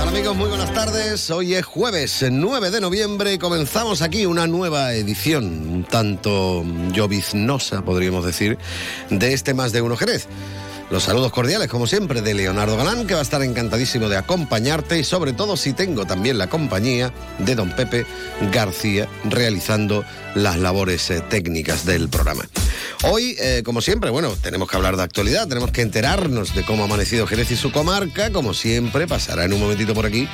¿Qué tal amigos? Muy buenas tardes. Hoy es jueves 9 de noviembre y comenzamos aquí una nueva edición, un tanto lloviznosa, podríamos decir, de este Más de Uno Jerez. Los saludos cordiales, como siempre, de Leonardo Galán, que va a estar encantadísimo de acompañarte y sobre todo si tengo también la compañía de don Pepe García realizando las labores eh, técnicas del programa. Hoy, eh, como siempre, bueno, tenemos que hablar de actualidad, tenemos que enterarnos de cómo ha amanecido Jerez y su comarca. Como siempre, pasará en un momentito por aquí,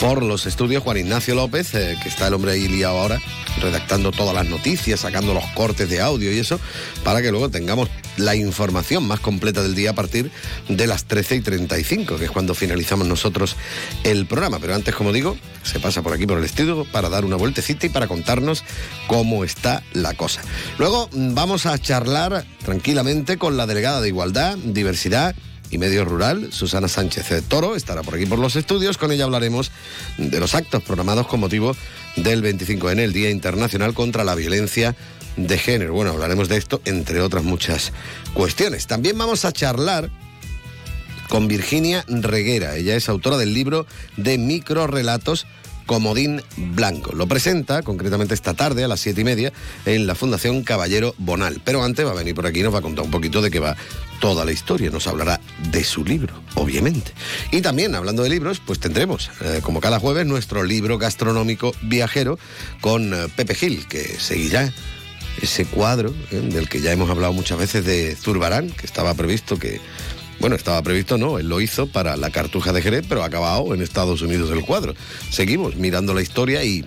por los estudios Juan Ignacio López, eh, que está el hombre ahí liado ahora, redactando todas las noticias, sacando los cortes de audio y eso, para que luego tengamos la información más completa del día partir de las 13 y 35, que es cuando finalizamos nosotros el programa. Pero antes, como digo, se pasa por aquí por el estudio para dar una vueltecita y para contarnos cómo está la cosa. Luego mm, vamos a charlar tranquilamente con la delegada de Igualdad, Diversidad y Medio Rural, Susana Sánchez de Toro, estará por aquí por los estudios. Con ella hablaremos de los actos programados con motivo del 25N, el Día Internacional contra la Violencia de Género. Bueno, hablaremos de esto, entre otras muchas cuestiones. También vamos a charlar con Virginia Reguera. Ella es autora del libro de microrelatos Comodín Blanco. Lo presenta concretamente esta tarde a las siete y media en la Fundación Caballero Bonal. Pero antes va a venir por aquí y nos va a contar un poquito de qué va toda la historia. Nos hablará de su libro, obviamente. Y también, hablando de libros, pues tendremos, eh, como cada jueves, nuestro libro gastronómico viajero con eh, Pepe Gil, que seguirá ese cuadro eh, del que ya hemos hablado muchas veces de Zurbarán, que estaba previsto que bueno, estaba previsto, no, él lo hizo para la Cartuja de Jerez, pero ha acabado en Estados Unidos el cuadro. Seguimos mirando la historia y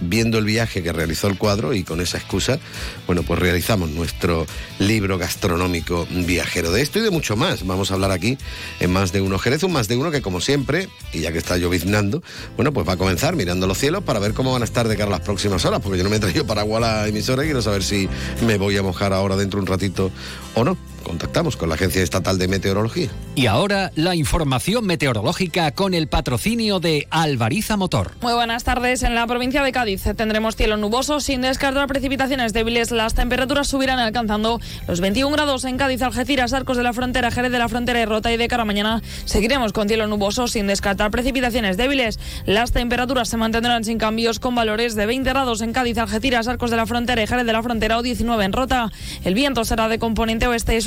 viendo el viaje que realizó el cuadro y con esa excusa, bueno, pues realizamos nuestro libro gastronómico viajero. De esto y de mucho más. Vamos a hablar aquí en más de uno Jerez, un más de uno que como siempre, y ya que está lloviznando, bueno, pues va a comenzar mirando los cielos para ver cómo van a estar de cara a las próximas horas, porque yo no me he traído paraguas a la emisora y quiero saber si me voy a mojar ahora dentro de un ratito o no. Contactamos con la Agencia Estatal de Meteorología. Y ahora la información meteorológica con el patrocinio de Alvariza Motor. Muy buenas tardes. En la provincia de Cádiz tendremos cielo nuboso sin descartar precipitaciones débiles. Las temperaturas subirán alcanzando los 21 grados en Cádiz, Algeciras, Arcos de la Frontera, Jerez de la Frontera y Rota y de cara a mañana seguiremos con cielo nuboso sin descartar precipitaciones débiles. Las temperaturas se mantendrán sin cambios con valores de 20 grados en Cádiz, Algeciras, Arcos de la Frontera y Jerez de la Frontera o 19 en Rota. El viento será de componente oeste. Es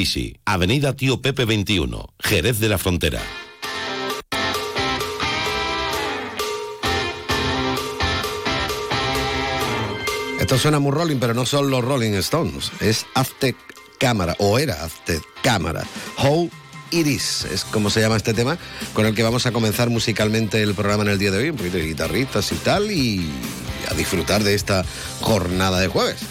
Avenida Tío Pepe 21, Jerez de la Frontera. Esto suena muy rolling, pero no son los Rolling Stones. Es Aztec Cámara, o era Aztec Cámara. How Iris es como se llama este tema, con el que vamos a comenzar musicalmente el programa en el día de hoy. Un poquito de guitarritas y tal, y a disfrutar de esta jornada de jueves.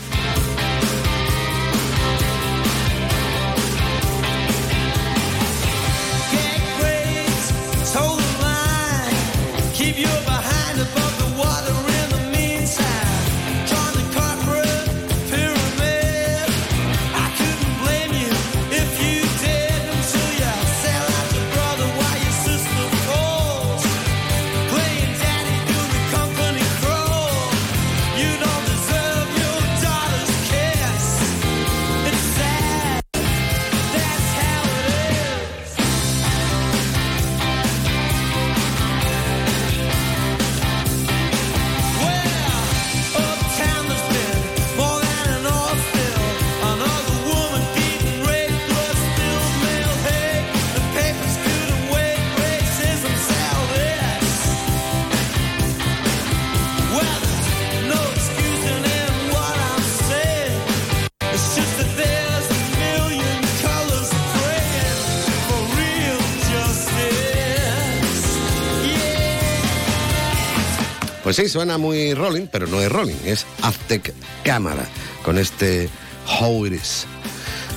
Pues sí, suena muy rolling, pero no es rolling, es Aztec Cámara, con este How It Is.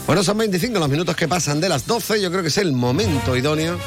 Bueno, son 25 los minutos que pasan de las 12, yo creo que es el momento idóneo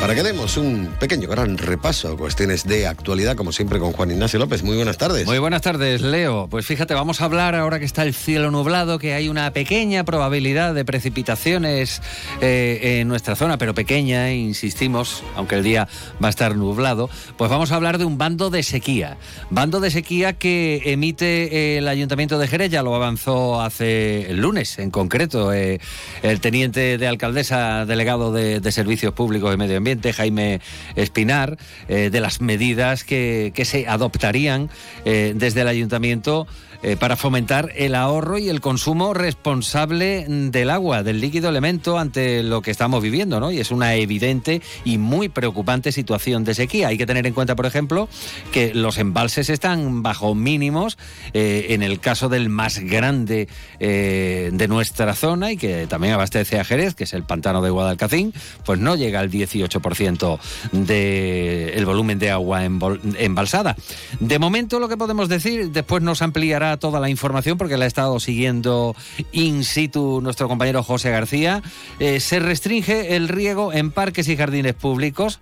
para que demos un pequeño gran repaso cuestiones de actualidad, como siempre con Juan Ignacio López. Muy buenas tardes. Muy buenas tardes, Leo. Pues fíjate, vamos a hablar ahora que está el cielo nublado, que hay una pequeña probabilidad de precipitaciones eh, en nuestra zona, pero pequeña, insistimos, aunque el día va a estar nublado. Pues vamos a hablar de un bando de sequía. Bando de sequía que emite el Ayuntamiento de Jerez, ya lo avanzó hace el lunes en concreto, eh, el teniente de alcaldesa delegado de, de Servicios Públicos y Medio Ambiente Jaime Espinar, eh, de las medidas que, que se adoptarían eh, desde el ayuntamiento eh, para fomentar el ahorro y el consumo responsable del agua, del líquido elemento ante lo que estamos viviendo, ¿no? Y es una evidente y muy preocupante situación de sequía. Hay que tener en cuenta, por ejemplo, que los embalses están bajo mínimos eh, en el caso del más grande eh, de nuestra zona y que también abastece a Jerez, que es el pantano de Guadalcacín, pues no llega al 18% del volumen de agua embalsada. De momento lo que podemos decir, después nos ampliará toda la información porque la ha estado siguiendo in situ nuestro compañero José García. Eh, se restringe el riego en parques y jardines públicos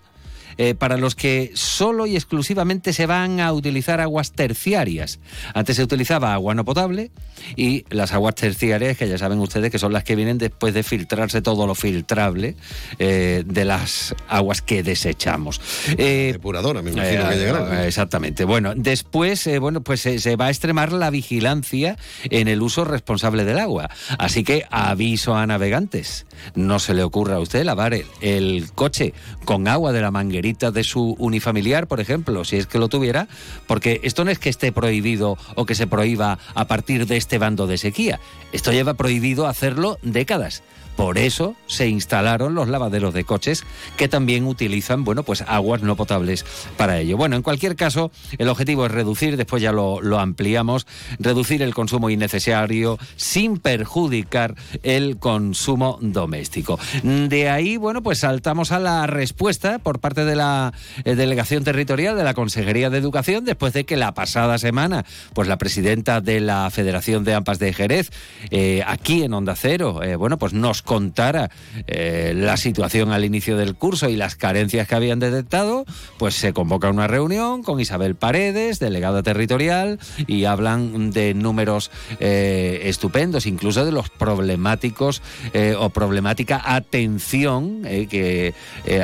eh, para los que solo y exclusivamente se van a utilizar aguas terciarias. Antes se utilizaba agua no potable y las aguas terciarias, que ya saben ustedes que son las que vienen después de filtrarse todo lo filtrable eh, de las aguas que desechamos. Eh, Depuradora, me imagino que llegará. Exactamente. Bueno, después, bueno, pues se va a extremar la vigilancia en el uso responsable del agua. Así que aviso a navegantes. No se le ocurra a usted lavar el coche con agua de la de su unifamiliar, por ejemplo, si es que lo tuviera, porque esto no es que esté prohibido o que se prohíba a partir de este bando de sequía. Esto lleva prohibido hacerlo décadas. Por eso se instalaron los lavaderos de coches que también utilizan, bueno, pues aguas no potables para ello. Bueno, en cualquier caso, el objetivo es reducir, después ya lo, lo ampliamos, reducir el consumo innecesario sin perjudicar el consumo doméstico. De ahí, bueno, pues saltamos a la respuesta por parte de la eh, delegación territorial de la Consejería de Educación después de que la pasada semana, pues la presidenta de la Federación de AMPAS de Jerez, eh, aquí en Onda Cero, eh, bueno, pues nos contara eh, la situación al inicio del curso y las carencias que habían detectado, pues se convoca una reunión con Isabel Paredes, delegada territorial, y hablan de números eh, estupendos, incluso de los problemáticos eh, o problemática atención que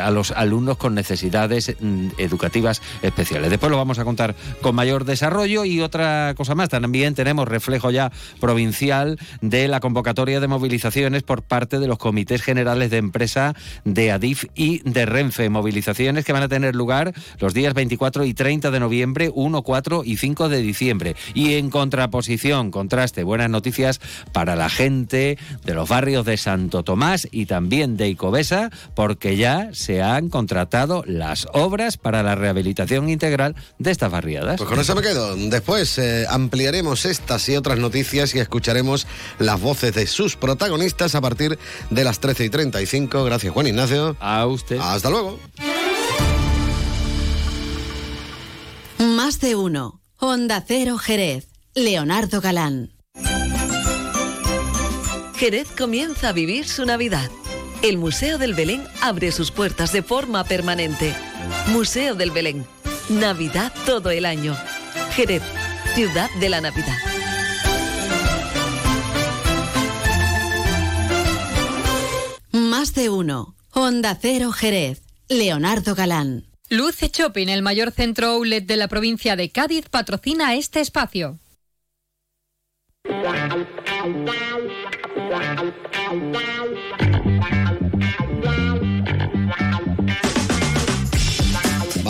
a los alumnos con necesidades mm, educativas especiales. Después lo vamos a contar con mayor desarrollo y otra cosa más. También tenemos reflejo ya provincial de la convocatoria de movilizaciones por parte de los comités generales de empresa de ADIF y de Renfe. Movilizaciones que van a tener lugar los días 24 y 30 de noviembre, 1, 4 y 5 de diciembre. Y en contraposición, contraste, buenas noticias para la gente de los barrios de Santo Tomás y también de Icobesa, porque ya se han contratado las obras para la rehabilitación integral de estas barriadas. Pues con eso me quedo. Después eh, ampliaremos estas y otras noticias y escucharemos las voces de sus protagonistas a partir de las 13 y 35. Gracias, Juan Ignacio. A usted. Hasta luego. Más de uno. Honda Cero Jerez. Leonardo Galán. Jerez comienza a vivir su Navidad. El Museo del Belén abre sus puertas de forma permanente. Museo del Belén. Navidad todo el año. Jerez, ciudad de la Navidad. Más de uno. Honda Cero Jerez. Leonardo Galán. Luce Shopping, el mayor centro outlet de la provincia de Cádiz, patrocina este espacio.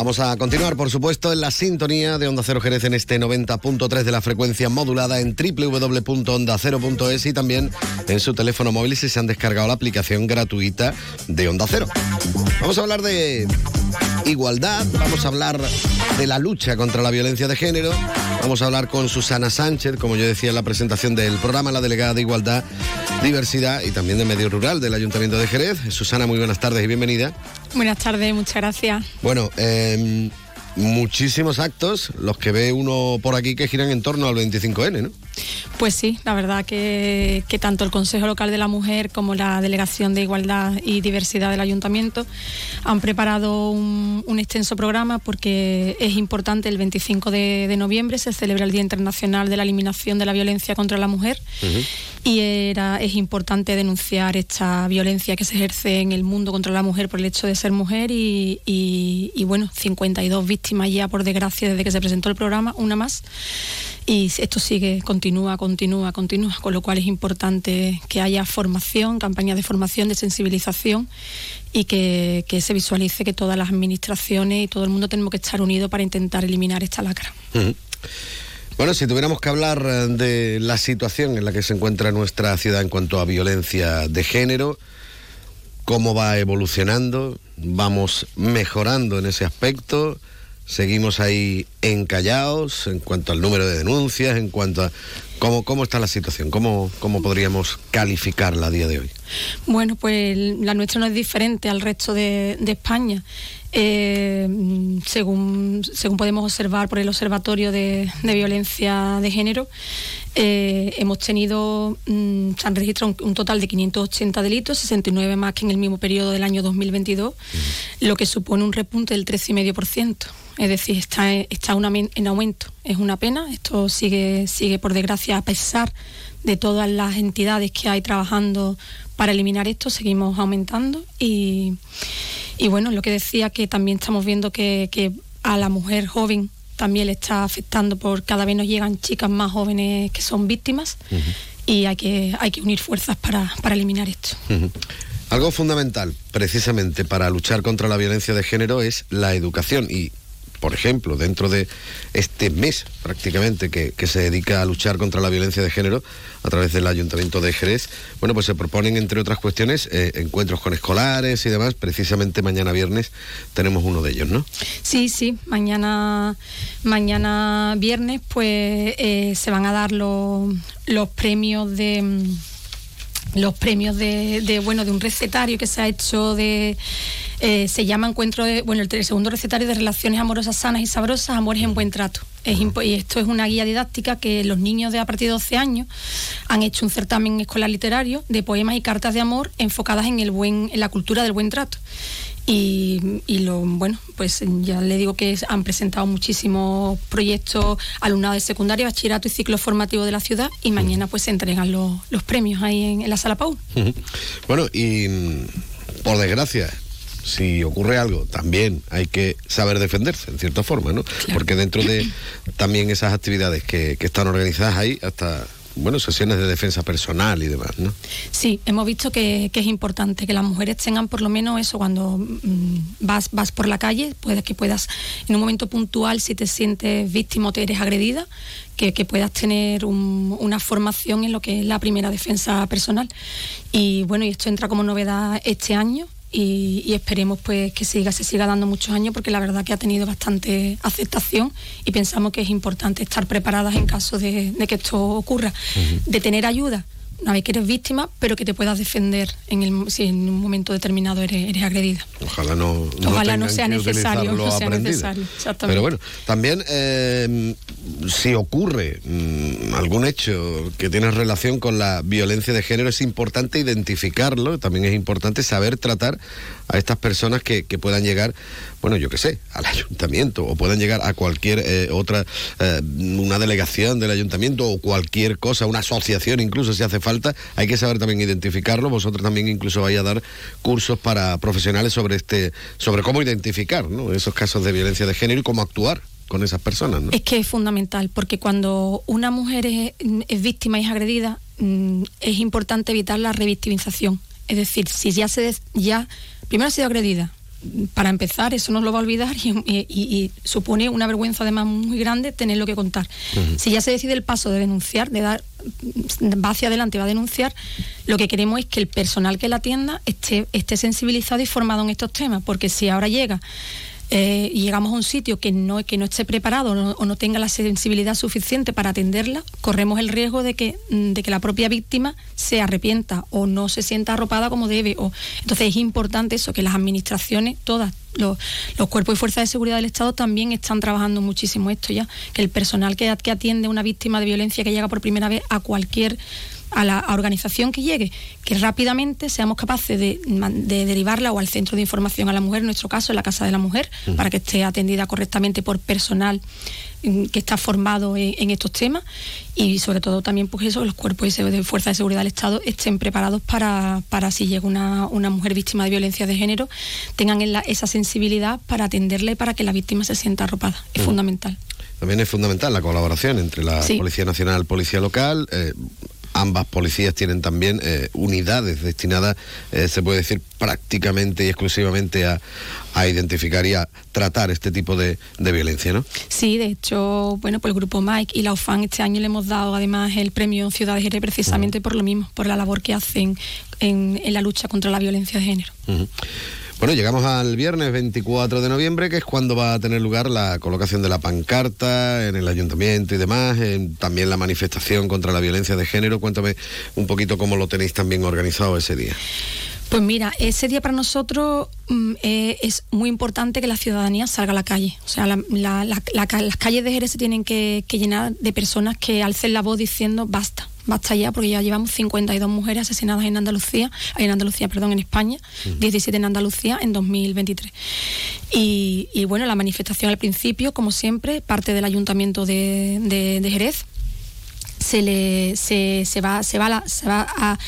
Vamos a continuar, por supuesto, en la sintonía de Onda Cero Jerez en este 90.3 de la frecuencia modulada en www.ondacero.es y también en su teléfono móvil si se han descargado la aplicación gratuita de Onda Cero. Vamos a hablar de igualdad, vamos a hablar de la lucha contra la violencia de género, vamos a hablar con Susana Sánchez, como yo decía en la presentación del programa, la delegada de Igualdad, Diversidad y también de Medio Rural del Ayuntamiento de Jerez. Susana, muy buenas tardes y bienvenida. Buenas tardes, muchas gracias. Bueno, eh, muchísimos actos los que ve uno por aquí que giran en torno al 25N, ¿no? Pues sí, la verdad que, que, tanto el Consejo Local de la Mujer como la Delegación de Igualdad y Diversidad del Ayuntamiento han preparado un, un extenso programa porque es importante, el 25 de, de, noviembre se celebra el Día Internacional de la Eliminación de la Violencia contra la Mujer uh -huh. y era, es importante denunciar esta violencia que se ejerce en el mundo contra la mujer por el hecho de ser mujer y, y, y bueno, 52 víctimas ya por desgracia desde que se presentó el programa, una más y esto sigue, continúa, continúa, continúa, con lo cual es importante que haya formación, campañas de formación, de sensibilización y que, que, se visualice que todas las administraciones y todo el mundo tenemos que estar unidos para intentar eliminar esta lacra. Bueno, si tuviéramos que hablar eh, de la situación en la que se encuentra nuestra ciudad en cuanto a violencia de género, cómo va evolucionando, vamos mejorando en ese aspecto, seguimos ahí encallados en cuanto al número de denuncias, en cuanto a cómo, cómo está la situación, cómo, cómo podríamos calificarla a día de hoy. Bueno, pues la nuestra no es diferente al resto de, de España. Eh, según, según podemos observar por el Observatorio de, de Violencia de Género, eh, hemos tenido, mmm, se han registrado un, un, total de 580 delitos, 69 más que en el mismo periodo del año 2022, mm. lo que supone un repunte del 13,5%. Es decir, está, está una, en aumento. Es una pena. Esto sigue, sigue, por desgracia, a pesar de todas las entidades que hay trabajando para eliminar esto, seguimos aumentando. Y, y bueno, lo que decía que también estamos viendo que, que a la mujer joven también le está afectando por cada vez nos llegan chicas más jóvenes que son víctimas uh -huh. y hay que, hay que unir fuerzas para, para eliminar esto. Uh -huh. Algo fundamental precisamente para luchar contra la violencia de género es la educación y por ejemplo, dentro de este mes prácticamente que, que, se dedica a luchar contra la violencia de género a través del Ayuntamiento de Jerez, bueno, pues se proponen, entre otras cuestiones, eh, encuentros con escolares y demás. Precisamente mañana viernes tenemos uno de ellos, ¿no? Sí, sí, mañana, mañana viernes pues eh, se van a dar los, los premios de los premios de, bueno de un recetario que se ha hecho de eh, se llama encuentro de bueno el, segundo recetario de relaciones amorosas sanas y sabrosas amores en buen trato. Es y esto es una guía didáctica que los niños de a partir de 12 años han hecho un certamen escolar literario de poemas y cartas de amor enfocadas en el buen en la cultura del buen trato y, y, lo bueno pues ya le digo que han presentado muchísimos proyectos alumnado de secundaria bachillerato y ciclo formativo de la ciudad y mañana pues se entregan los, los premios ahí en, en, la sala Paul bueno y por desgracia si ocurre algo, también hay que saber defenderse, en cierta forma, ¿no? Claro. Porque dentro de también esas actividades que, que están organizadas ahí, hasta bueno, sesiones de defensa personal y demás, ¿no? Sí, hemos visto que, es importante que las mujeres tengan por lo menos eso cuando mmm, vas, vas por la calle, puedes que puedas en un momento puntual, si te sientes víctima o te eres agredida, que, que puedas tener un, una formación en lo que es la primera defensa personal. Y bueno, y esto entra como novedad este año, y, y, esperemos pues que siga, se siga dando muchos años porque la verdad que ha tenido bastante aceptación y pensamos que es importante estar preparadas en caso de, de que esto ocurra, uh -huh. de tener ayuda una vez que eres víctima, pero que te puedas defender en el, si en un momento determinado eres, eres agredida. Ojalá no, no, Ojalá no sea necesario. No sea necesario pero bueno, también eh, si ocurre mmm, algún hecho que tiene relación con la violencia de género, es importante identificarlo, también es importante saber tratar a estas personas que, puedan llegar, bueno, yo qué sé, al ayuntamiento o puedan llegar a cualquier eh, otra, eh, una delegación del ayuntamiento o cualquier cosa, una asociación incluso si hace falta, hay que saber también identificarlo. Vosotros también incluso vais a dar cursos para profesionales sobre este, sobre cómo identificar ¿no? esos casos de violencia de género y cómo actuar con esas personas. ¿no? Es que es fundamental, porque cuando una mujer es, es víctima y es agredida, mmm, es importante evitar la revictimización. Es decir, si ya se ya primero ha sido agredida, para empezar, eso no lo va a olvidar y, y, y, supone una vergüenza además muy grande tenerlo que contar. Uh -huh. Si ya se decide el paso de denunciar, de dar, va hacia adelante, va a denunciar, lo que queremos es que el personal que la atienda esté, esté sensibilizado y formado en estos temas, porque si ahora llega eh, y llegamos a un sitio que no, que no esté preparado o no tenga la sensibilidad suficiente para atenderla, corremos el riesgo de que, mm, de que la propia víctima se arrepienta o no se sienta arropada como debe. O, entonces es importante eso, que las administraciones, todas, los, los cuerpos y fuerzas de seguridad del Estado también están trabajando muchísimo esto ya, que el personal que, que atiende a una víctima de violencia que llega por primera vez a cualquier a la organización que llegue, que rápidamente seamos capaces de, derivarla o al centro de información a la mujer, en nuestro caso en la Casa de la Mujer, para que esté atendida correctamente por personal mm, que está formado en, en estos temas y sobre todo también pues eso, los cuerpos y de fuerza de seguridad del Estado estén preparados para, para si llega una, una mujer víctima de violencia de género, tengan en la- esa sensibilidad para atenderla y para que la víctima se sienta arropada. Es fundamental. También es fundamental la colaboración entre la Sí. Policía Nacional, Policía Local. eh, ambas policías tienen también eh, unidades destinadas, eh, se puede decir, prácticamente y exclusivamente a, a identificar y a tratar este tipo de, de violencia, ¿no? Sí, de hecho, bueno, pues el grupo Mike y la UFAN este año le hemos dado además el premio Ciudad de Jerez precisamente por lo mismo, por la labor que hacen en, en la lucha contra la violencia de género. Bueno, llegamos al viernes 24 de noviembre, que es cuando va a tener lugar la colocación de la pancarta en el ayuntamiento y demás, en- también la manifestación contra la violencia de género. Cuéntame un poquito cómo lo tenéis también organizado ese día. Pues mira, ese día para nosotros mm, eh, es muy importante que la ciudadanía salga a la calle. O sea, la- las calles de Jerez se tienen que, que llenar de personas que alcen la voz diciendo basta, basta ya, porque ya llevamos 52 mujeres asesinadas en Andalucía, en Andalucía, perdón, en España, 17 en Andalucía en 2023. Y, y bueno, la manifestación al principio, como siempre, parte del ayuntamiento de, de- de Jerez se le se, se va se va a la- se va a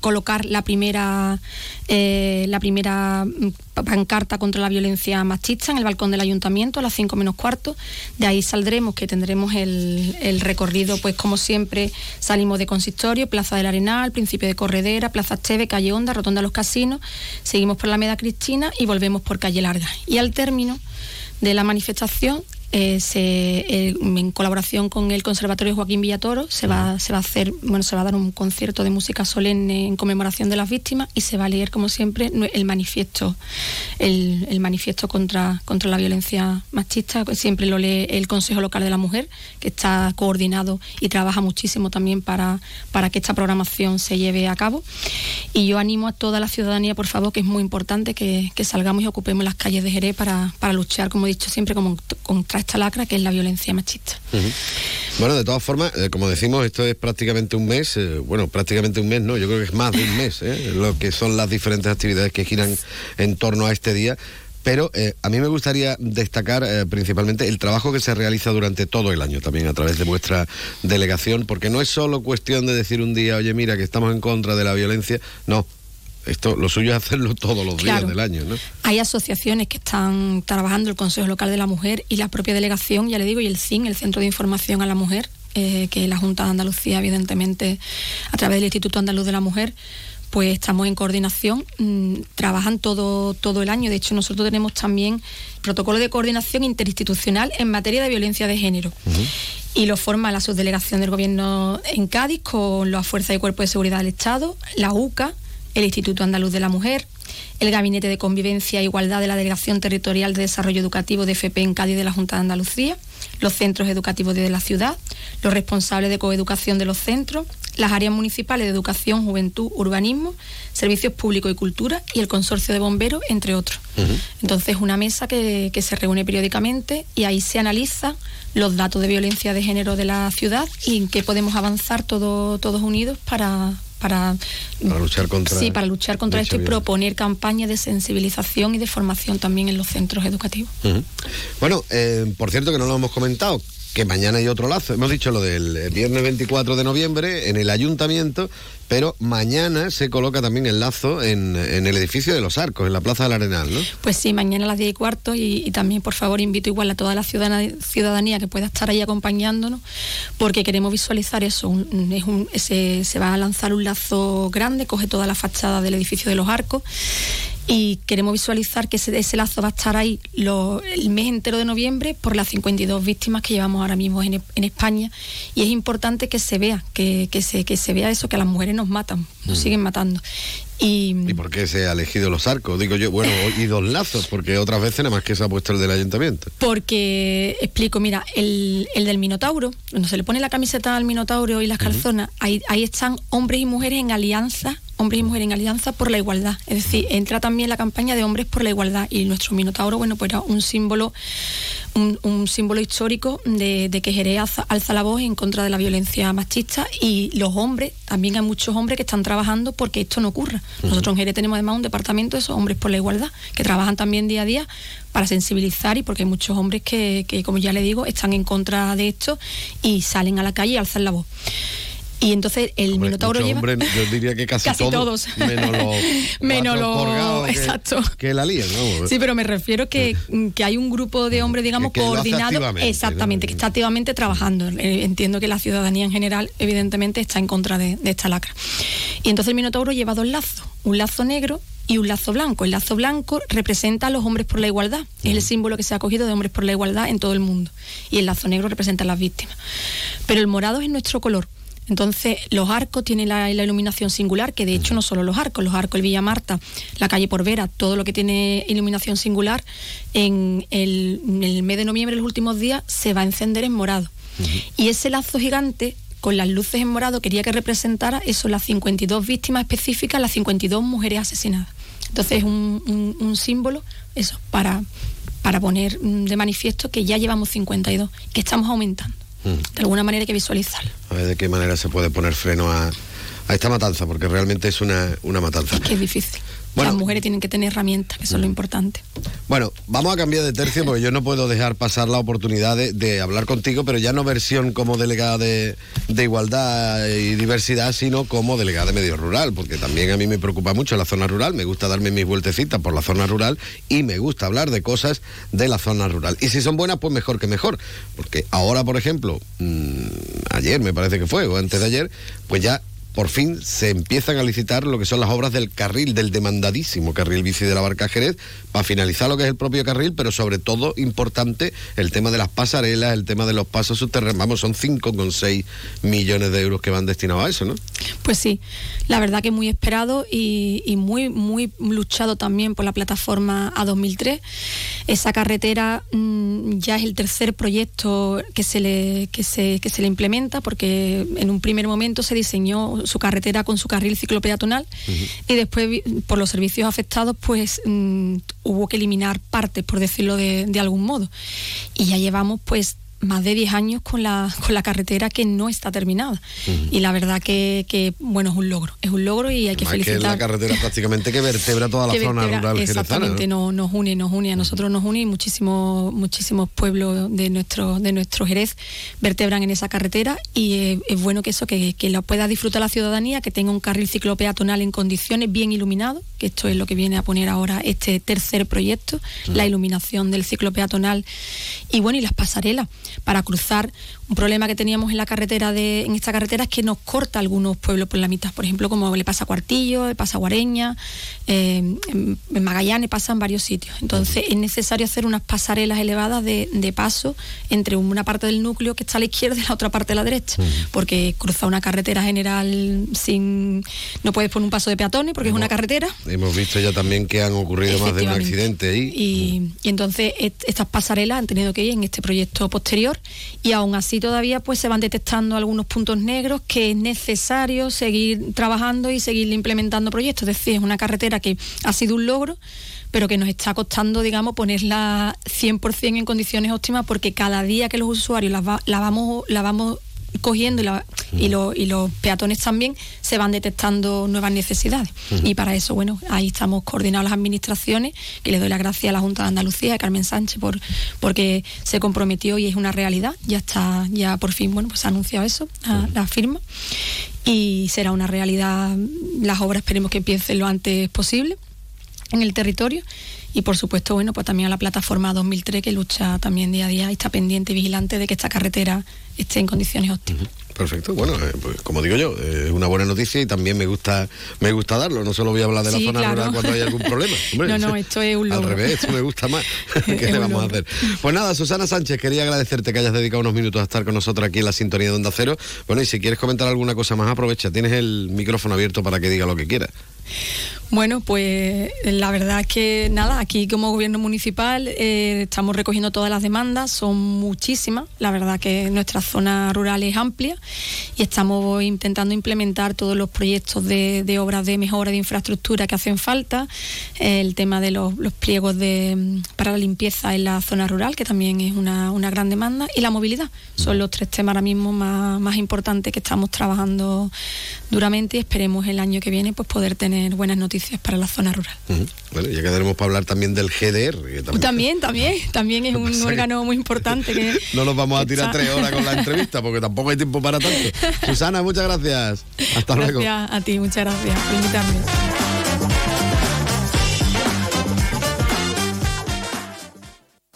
colocar la primera eh, la primera mm, pancarta contra la violencia machista en el balcón del ayuntamiento a las 5 menos cuarto. De ahí saldremos que tendremos el, el recorrido pues como siempre salimos de consistorio Plaza del Arenal Principio de Corredera Plaza Esteve Calle Honda Rotonda los Casinos seguimos por la Meda Cristina y volvemos por Calle Larga. Y al término de la manifestación eh, se, en colaboración con el Conservatorio Joaquín Villatoro se va, se va a hacer, bueno, se va a dar un concierto de música solemne en conmemoración de las víctimas y se va a leer, como siempre, el manifiesto, el, el manifiesto contra, contra la violencia machista. Siempre lo lee el Consejo Local de la Mujer, que está coordinado y trabaja muchísimo también para, para que esta programación se lleve a cabo. Y yo animo a toda la ciudadanía, por favor, que es muy importante que, que salgamos y ocupemos las calles de Jerez para, para luchar, como he dicho siempre, como, contra esta lacra que es la violencia machista. Bueno, de todas formas, eh, como decimos, esto es prácticamente un mes, eh, bueno, prácticamente un mes, no, yo creo que es más de un mes, eh, lo que son las diferentes actividades que giran en torno a este día. Pero a mí me gustaría destacar principalmente el trabajo que se realiza durante todo el año también a través de vuestra delegación, porque no es solo cuestión de decir un día, oye, mira, que estamos en contra de la violencia, no. Esto, lo suyo es hacerlo todos los Claro. días del año, ¿no? Hay asociaciones que están trabajando, el Consejo Local de la Mujer y la propia delegación, ya le digo, y el CIN, el Centro de Información a la Mujer, eh, que la Junta de Andalucía, evidentemente, a través del Instituto Andaluz de la Mujer, pues estamos en coordinación, mm, trabajan todo, todo el año. De hecho, nosotros tenemos también protocolo de coordinación interinstitucional en materia de violencia de género. Y lo forma la subdelegación del Gobierno en Cádiz con las Fuerzas y Cuerpos de Seguridad del Estado, la UCA, el Instituto Andaluz de la Mujer, el Gabinete de Convivencia e Igualdad de la Delegación Territorial de Desarrollo Educativo de FP en Cádiz de la Junta de Andalucía, los centros educativos de la ciudad, los responsables de coeducación de los centros, las áreas municipales de educación, juventud, urbanismo, servicios públicos y cultura y el consorcio de bomberos, entre otros. Entonces, una mesa que, que se reúne periódicamente y ahí se analiza los datos de violencia de género de la ciudad y en qué podemos avanzar todo- todos unidos para, para, Para luchar contra sí, para luchar contra esto y proponer campañas de sensibilización y de formación también en los centros educativos. Bueno, eh, por cierto que no lo hemos comentado, que mañana hay otro lazo. Hemos dicho lo del eh, viernes 24 de noviembre en el ayuntamiento, pero mañana se coloca también el lazo en, en el edificio de los Arcos, en la Plaza del Arenal, ¿no? Pues sí, mañana a las 10 y cuarto y, también por favor invito igual a toda la ciudadanía que pueda estar ahí acompañándonos porque queremos visualizar eso. es un- se, se va a lanzar un lazo grande, coge toda la fachada del edificio de los arcos y queremos visualizar que ese, ese lazo va a estar ahí lo- el mes entero de noviembre por las 52 víctimas que llevamos ahora mismo en, en España y es importante que se vea, que, que se, que se vea eso, que a las mujeres nos matan, nos siguen matando. Y, ¿Y por qué se ha elegido los arcos? Digo yo, bueno, y dos lazos, porque otras veces nada más que se ha puesto el del ayuntamiento. Porque, explico, mira, el, el del Minotauro, cuando se le pone la camiseta al Minotauro y las calzonas, ahí, ahí están hombres y mujeres en alianza, hombres y mujeres en alianza por la igualdad. Es decir, entra también la campaña de hombres por la igualdad y nuestro Minotauro, bueno, pues era un símbolo, un, un símbolo histórico de, de que Jerez alza, alza la voz en contra de la violencia machista y los hombres, también hay muchos hombres que están trabajando porque esto no ocurra. Nosotros en Jerez tenemos además un departamento de esos hombres por la igualdad, que trabajan también día a día para sensibilizar y porque hay muchos hombres que, que, como ya le digo, están en contra de esto y salen a la calle y alzan la voz. Y entonces el Hombre, Minotauro lleva... yo diría que casi, Casi todos. Menos los, Menos los- que- exacto. Que, la lían, ¿no? Sí, pero me refiero que, que hay un grupo de hombres, digamos, Que- coordinado. exactamente, ¿no? que está activamente trabajando. Eh, entiendo que la ciudadanía en general, evidentemente, está en contra de, de esta lacra. Y entonces el Minotauro lleva dos lazos, un lazo negro y un lazo blanco. El lazo blanco representa a los hombres por la igualdad. Es el símbolo que se ha cogido de hombres por la igualdad en todo el mundo. Y el lazo negro representa a las víctimas. Pero el morado es nuestro color. Entonces, los arcos tienen la, la iluminación singular, que de hecho no solo los arcos, los arcos el Villa Marta, la calle Porvera, todo lo que tiene iluminación singular, en el, en el mes de noviembre, los últimos días, se va a encender en morado. Y ese lazo gigante, con las luces en morado, quería que representara eso, las 52 víctimas específicas, las 52 mujeres asesinadas. Entonces, es un, un- un símbolo, eso, para, para poner de manifiesto que ya llevamos 52, que estamos aumentando. De alguna manera hay que visualizarlo. A ver de qué manera se puede poner freno a, a esta matanza, porque realmente es una, una matanza. que es difícil. Bueno. Las mujeres tienen que tener herramientas, que eso es lo importante. Bueno, vamos a cambiar de tercio porque yo no puedo dejar pasar la oportunidad de, de hablar contigo, pero ya no versión como delegada de, de igualdad y diversidad, sino como delegada de medio rural, porque también a mí me preocupa mucho la zona rural, me gusta darme mis vueltecitas por la zona rural y me gusta hablar de cosas de la zona rural. Y si son buenas, pues mejor que mejor, porque ahora, por ejemplo, mm, ayer me parece que fue, o antes de ayer, pues ya por fin se empiezan a licitar lo que son las obras del carril, del demandadísimo carril bici de la Barca Jerez, para finalizar lo que es el propio carril, pero sobre todo importante el tema de las pasarelas, el tema de los pasos subterráneos, vamos, son 5,6 millones de euros que van destinados a eso, ¿no? Pues sí, la verdad que muy esperado y, muy, muy luchado también por la plataforma A2003. Esa carretera mm, ya es el tercer proyecto que se, le, que, se, que se le implementa porque en un primer momento se diseñó su carretera con su carril ciclopeatonal y después por los servicios afectados pues mm, hubo que eliminar partes, por decirlo de, de algún modo. Y ya llevamos pues más de 10 años con la, con la carretera que no está terminada. Y la verdad que, que, bueno, es un logro. Es un logro y hay que Además que es felicitar. la carretera prácticamente que vertebra toda la que zona vertebra- rural Exactamente, ¿no? no- nos une, nos une, a nosotros nos une y muchísimos, muchísimos pueblos de nuestro, de nuestro Jerez vertebran en esa carretera y eh, es bueno que eso, que, que lo pueda disfrutar la ciudadanía, que tenga un carril ciclopeatonal en condiciones bien iluminado, que esto es lo que viene a poner ahora este tercer proyecto, la iluminación del ciclo peatonal y bueno, y las pasarelas para cruzar. Un problema que teníamos en la carretera de, en esta carretera es que nos corta algunos pueblos por la mitad, por ejemplo, como le pasa a Cuartillo, le pasa a Guareña, eh, en, Magallanes pasa en varios sitios. Entonces es necesario hacer unas pasarelas elevadas de, de paso entre una parte del núcleo que está a la izquierda y la otra parte a la derecha, porque cruzar una carretera general sin no puedes poner un paso de peatones porque es una carretera Hemos visto ya también que han ocurrido más de un accidente ahí. y, y entonces est- estas pasarelas han tenido que ir en este proyecto posterior y aún así todavía pues se van detectando algunos puntos negros que es necesario seguir trabajando y seguir implementando proyectos. Es decir, es una carretera que ha sido un logro pero que nos está costando, digamos, ponerla 100% en condiciones óptimas porque cada día que los usuarios la, va- la vamos, la vamos cogiendo y, la- y, lo- y los peatones también se van detectando nuevas necesidades. Y para eso, bueno, ahí estamos coordinados las administraciones, que le doy las gracias a la Junta de Andalucía, a Carmen Sánchez, por, porque se comprometió y es una realidad. Ya está, ya por fin, bueno, pues se ha anunciado eso, la firma. Y será una realidad, las obras esperemos que empiecen lo antes posible en el territorio. Y por supuesto, bueno, pues también a la plataforma 2003 que lucha también día a día y está pendiente, vigilante de que esta carretera esté en condiciones óptimas. Perfecto, bueno, eh, pues, como digo yo, es una buena noticia y también me gusta me gusta darlo, no solo voy a hablar de la Sí, zona claro. rural cuando hay algún problema. Hombre, No, no, esto es un Al logro. revés, esto me gusta más. ¿Qué le vamos a hacer? Pues nada, Susana Sánchez, quería agradecerte que hayas dedicado unos minutos a estar con nosotros aquí en la sintonía de Onda Cero. Bueno, y si quieres comentar alguna cosa más, aprovecha, tienes el micrófono abierto para que diga lo que quieras. Bueno, pues la verdad es que nada, aquí como gobierno municipal eh, estamos recogiendo todas las demandas, son muchísimas, la verdad que nuestra zona rural es amplia y estamos intentando implementar todos los proyectos de, de obras de mejora de infraestructura que hacen falta, el tema de los, los pliegos de, para la limpieza en la zona rural, que también es una, una gran demanda, y la movilidad, son los tres temas ahora mismo más, más importantes que estamos trabajando duramente y esperemos el año que viene pues poder tener buenas noticias para la zona rural. Bueno, ya quedaremos para hablar también del GDR. que también- También, también, también es un órgano muy importante que No nos vamos a tirar está- tres horas con la entrevista porque tampoco hay tiempo para tanto. Susana, muchas gracias. Hasta luego. Gracias a ti, muchas gracias por invitarme.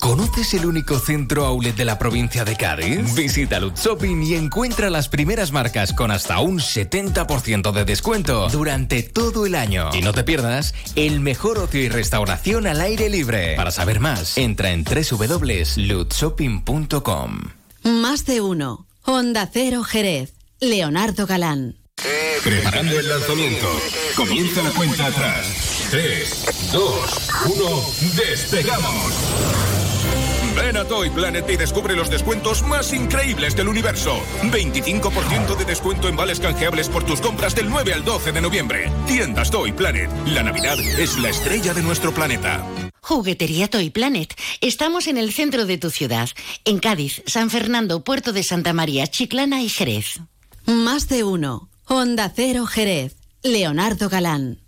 ¿Conoces el único centro outlet de la provincia de Cádiz? Visita Lutz Shopping y encuentra las primeras marcas con hasta un 70% de descuento durante todo el año. Y no te pierdas el mejor ocio y restauración al aire libre. Para saber más, entra en www.lutzshopping.com. Más de uno. Honda Cero Jerez. Leonardo Galán. Preparando el lanzamiento. Comienza la cuenta atrás. 3, 2, 1, despegamos. Ven a Toy Planet y descubre los descuentos más increíbles del universo. 25% de descuento en vales canjeables por tus compras del 9 al 12 de noviembre. Tiendas Toy Planet. La Navidad es la estrella de nuestro planeta. Juguetería Toy Planet. Estamos en el centro de tu ciudad, en Cádiz, San Fernando, Puerto de Santa María, Chiclana y Jerez. Más de uno. Honda Cero Jerez. Leonardo Galán.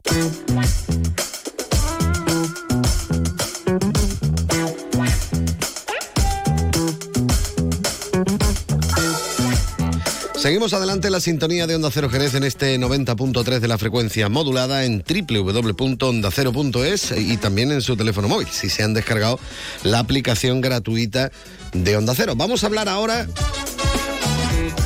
Seguimos adelante la sintonía de Onda Cero Jerez en este 90.3 de la frecuencia modulada en www.ondacero.es y también en su teléfono móvil, si se han descargado la aplicación gratuita de Onda Cero. Vamos a hablar ahora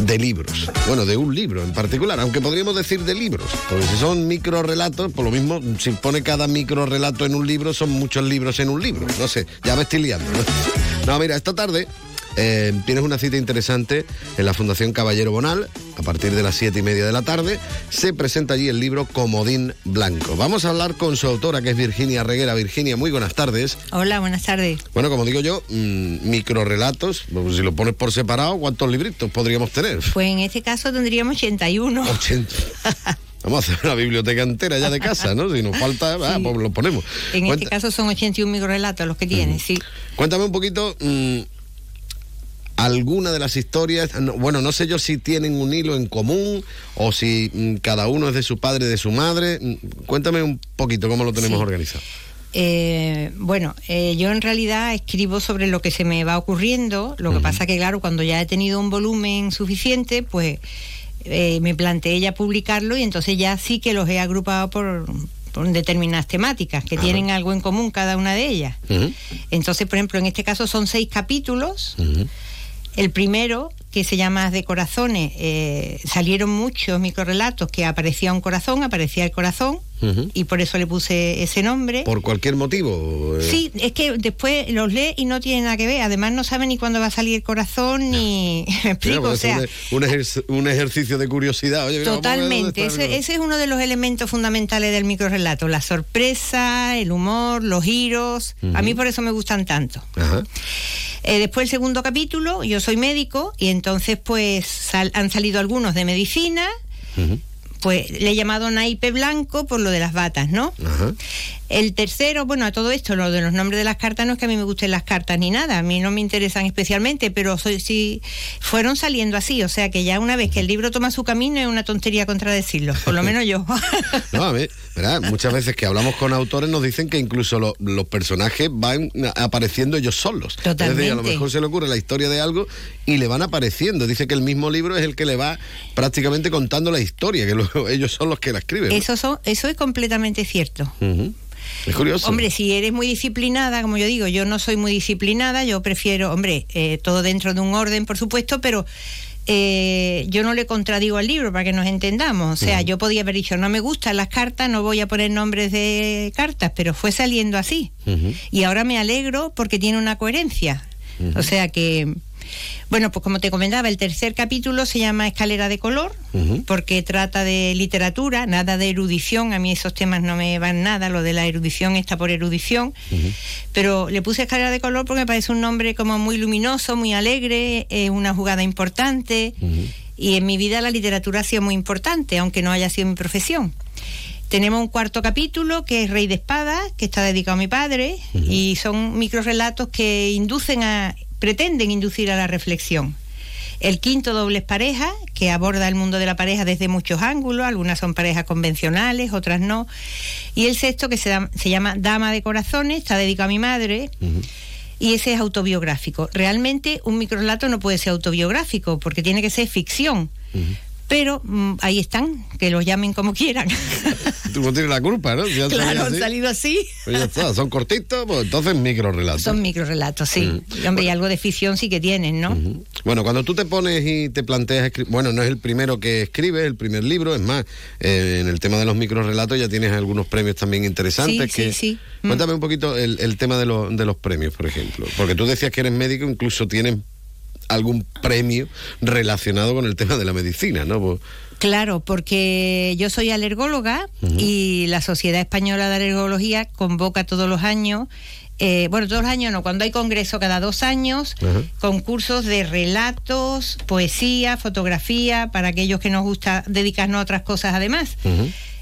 de libros. Bueno, de un libro en particular, aunque podríamos decir de libros, porque si son micro relatos, por lo mismo, si pone cada micro relato en un libro, son muchos libros en un libro. No sé, ya me estoy liando. No, No, mira, esta tarde eh, tienes una cita interesante en la Fundación Caballero Bonal. A partir de las siete y media de la tarde se presenta allí el libro Comodín Blanco. Vamos a hablar con su autora, que es Virginia Reguera. Virginia, muy buenas tardes. Hola, buenas tardes. Bueno, como digo yo, mm, microrelatos, pues, si lo pones por separado, ¿cuántos libritos podríamos tener? Pues en este caso tendríamos 81. 80. Vamos a hacer una biblioteca entera ya de casa, ¿no? Si nos falta, ah, pues lo ponemos. En Cuenta- este caso son 81 microrelatos los que tiene, sí. Cuéntame un poquito mm, alguna de las historias. no, bueno, no sé yo si tienen un hilo en común o si mm, cada uno es de su padre, de su madre. Mm, Cuéntame un poquito cómo lo tenemos Sí. organizado. Eh, bueno, eh, yo en realidad escribo sobre lo que se me va ocurriendo. Lo que pasa que, claro, cuando ya he tenido un volumen suficiente, pues eh, me planteé ya publicarlo y entonces ya sí que los he agrupado por, por determinadas temáticas que Ajá. tienen algo en común cada una de ellas. Entonces, por ejemplo, en este caso son seis capítulos. El primero, que se llama de corazones, eh, salieron muchos microrelatos que aparecía un corazón, aparecía el corazón, y por eso le puse ese nombre. Por cualquier motivo. eh, Sí, es que después los lee y no tiene nada que ver. Además no sabe ni cuándo va a salir el corazón ni... Me mira, explico, puede o sea... un, un ejer- un ejercicio de curiosidad. Oye, Totalmente, está ese, ese es uno de los elementos fundamentales del microrelato, la sorpresa, el humor, los giros, a mí por eso me gustan tanto. Ajá. Eh, después el segundo capítulo, yo soy médico y entonces pues sal- han salido algunos de medicina. Pues le he llamado naipe blanco por lo de las batas, ¿no? Ajá. El tercero, bueno, a todo esto, lo de los nombres de las cartas, no es que a mí me gusten las cartas ni nada, a mí no me interesan especialmente, pero soy, sí, fueron saliendo así, o sea que ya una vez que el libro toma su camino es una tontería contradecirlo, por lo menos yo. No, a ver, ¿verdad? Muchas veces que hablamos con autores nos dicen que incluso lo- los personajes van apareciendo ellos solos. Es decir, a lo Totalmente. mejor se le ocurre la historia de algo y le van apareciendo. Dice que el mismo libro es el que le va prácticamente contando la historia, que ellos son los que la escriben. ¿no? Eso, son, eso es completamente cierto. Es curioso. Hombre, si eres muy disciplinada, como yo digo, yo no soy muy disciplinada, yo prefiero, hombre, eh, todo dentro de un orden, por supuesto, pero eh, yo no le contradigo al libro para que nos entendamos. O sea, yo podía haber dicho, no me gustan las cartas, no voy a poner nombres de cartas, pero fue saliendo así. Y ahora me alegro porque tiene una coherencia. O sea que bueno, pues como te comentaba, el tercer capítulo se llama Escalera de color, porque trata de literatura, nada de erudición, a mí esos temas no me van nada, lo de la erudición está por erudición, pero le puse Escalera de color porque me parece un nombre como muy luminoso, muy alegre, es una jugada importante, y en mi vida la literatura ha sido muy importante, aunque no haya sido mi profesión. Tenemos un cuarto capítulo que es Rey de Espadas, que está dedicado a mi padre, y son microrelatos que inducen a pretenden inducir a la reflexión. El quinto doble es pareja, que aborda el mundo de la pareja desde muchos ángulos, algunas son parejas convencionales, otras no. Y el sexto, que se, llama Dama de Corazones, está dedicado a mi madre. Y ese es autobiográfico. Realmente un microrelato no puede ser autobiográfico porque tiene que ser ficción pero mm, ahí están, que los llamen como quieran. Tú no tienes la culpa, ¿no? claro, han salido así. Pues ya está, son cortitos, pues entonces microrelatos. Son microrelatos, sí. Mm. hombre, y algo de ficción sí que tienen, ¿no? Bueno, cuando tú te pones y te planteas bueno, no es el primero que escribes, el primer libro, es más, eh, en el tema de los microrelatos ya tienes algunos premios también interesantes. Sí, que... sí, sí. Cuéntame un poquito el, el tema de, de los premios, por ejemplo. Porque tú decías que eres médico, incluso tienes algún premio relacionado con el tema de la medicina, ¿no? Pues claro, porque yo soy alergóloga y la Sociedad Española de Alergología convoca todos los años eh, bueno, todos los años no, cuando hay congreso cada dos años, concursos de relatos, poesía, fotografía, para aquellos que nos gusta dedicarnos a otras cosas además.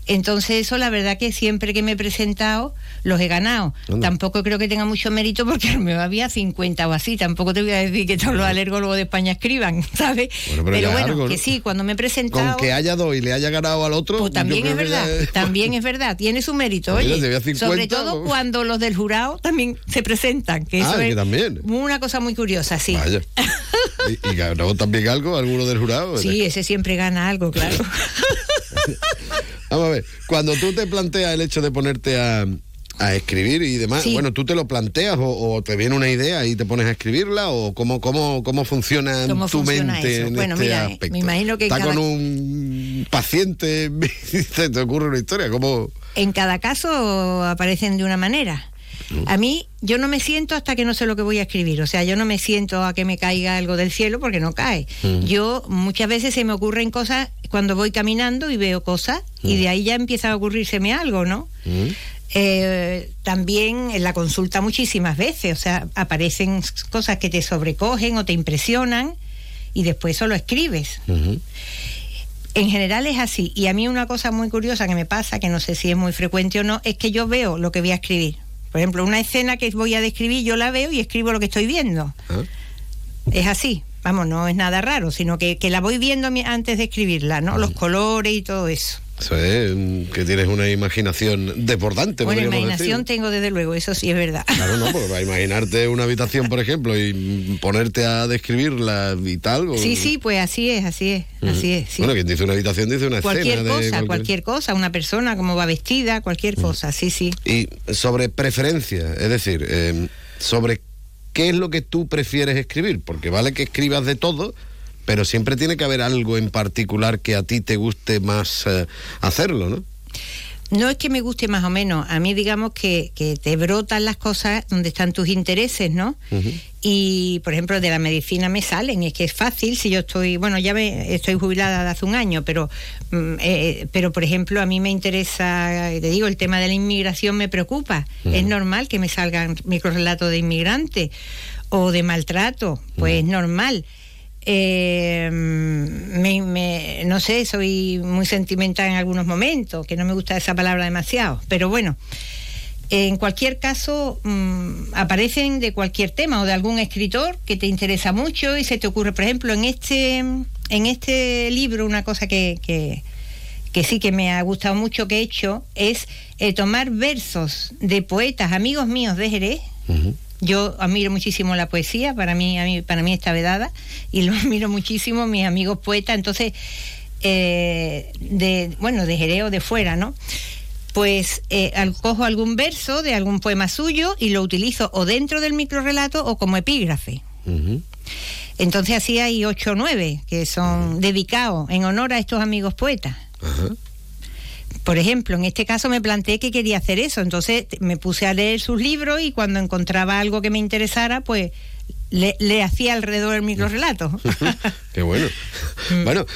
Entonces eso la verdad que siempre que me he presentado los he ganado. Tampoco creo que tenga mucho mérito porque me había 50 o así. Tampoco te voy a decir que todos los alergólogos de España escriban, ¿sabes? pero, bueno, que sí, cuando me he presentado... Con que haya dos y le haya ganado al otro... Pues también es verdad, también es verdad. Tiene su mérito, oye. sobre todo pues. cuando los del jurado también se presentan. Que eso ah, es también. una cosa muy curiosa, sí. ¿Y, ganó también algo alguno del jurado? Sí, ese siempre gana algo, claro. Vamos a ver, cuando tú te planteas el hecho de ponerte a, escribir y demás, bueno, ¿tú te lo planteas o, te viene una idea y te pones a escribirla o cómo, cómo, cómo funciona tu mente en bueno, este mira, aspecto? Me imagino que Está con un paciente, te ocurre una historia, ¿cómo...? En cada caso aparecen de una manera. A mí, yo no me siento hasta que no sé lo que voy a escribir. O sea, yo no me siento a que me caiga algo del cielo porque no cae. Yo muchas veces se me ocurren cosas cuando voy caminando y veo cosas y de ahí ya empieza a ocurrírseme algo, ¿no? Eh, también en la consulta muchísimas veces, o sea, aparecen cosas que te sobrecogen o te impresionan y después solo escribes. En general es así. Y a mí una cosa muy curiosa que me pasa, que no sé si es muy frecuente o no, es que yo veo lo que voy a escribir. Por ejemplo, una escena que voy a describir, yo la veo y escribo lo que estoy viendo. Ah. Es así. Vamos, no es nada raro, sino que, la voy viendo antes de escribirla, ¿no? Los colores y todo eso. Eso es que tienes una imaginación desbordante. Bueno, imaginación tengo desde luego, eso sí es verdad. Claro, no, porque para imaginarte una habitación, por ejemplo, y ponerte a describirla y tal. Sí, sí, pues así es, así es, así es. Bueno, quien dice una habitación dice una cualquier escena. Cosa, de cualquier... cosa, una persona, cómo va vestida, cualquier cosa, sí, sí. Y sobre preferencia, es decir, eh, sobre qué es lo que tú prefieres escribir, porque vale que escribas de todo pero siempre tiene que haber algo en particular que a ti te guste más eh, hacerlo, ¿no? No es que me guste más o menos, a mí digamos que, te brotan las cosas donde están tus intereses, ¿no? Y, por ejemplo, de la medicina me salen, es que es fácil, si yo estoy, bueno, ya me, estoy jubilada de hace un año, pero, mm, eh, pero por ejemplo, a mí me interesa, te digo, el tema de la inmigración me preocupa. Es normal que me salgan microrelatos de inmigrantes o de maltrato, pues es normal eh, me, no sé, soy muy sentimental en algunos momentos, que no me gusta esa palabra demasiado, pero bueno, en cualquier caso mm, aparecen de cualquier tema o de algún escritor que te interesa mucho y se te ocurre, por ejemplo, en este, en este libro una cosa que, que, sí que me ha gustado mucho que he hecho es eh, tomar versos de poetas amigos míos de Jerez. Yo admiro muchísimo la poesía, para mí, para mí está vedada, y lo admiro muchísimo mis amigos poetas, entonces, eh, de, bueno, de Jereo de fuera, ¿no? pues eh, cojo algún verso de algún poema suyo y lo utilizo o dentro del microrelato o como epígrafe. Entonces así hay ocho o nueve que son dedicados en honor a estos amigos poetas. Por ejemplo, en este caso me planteé que quería hacer eso, entonces me puse a leer sus libros y cuando encontraba algo que me interesara, pues le, le hacía alrededor el microrelato. Qué bueno. Bueno,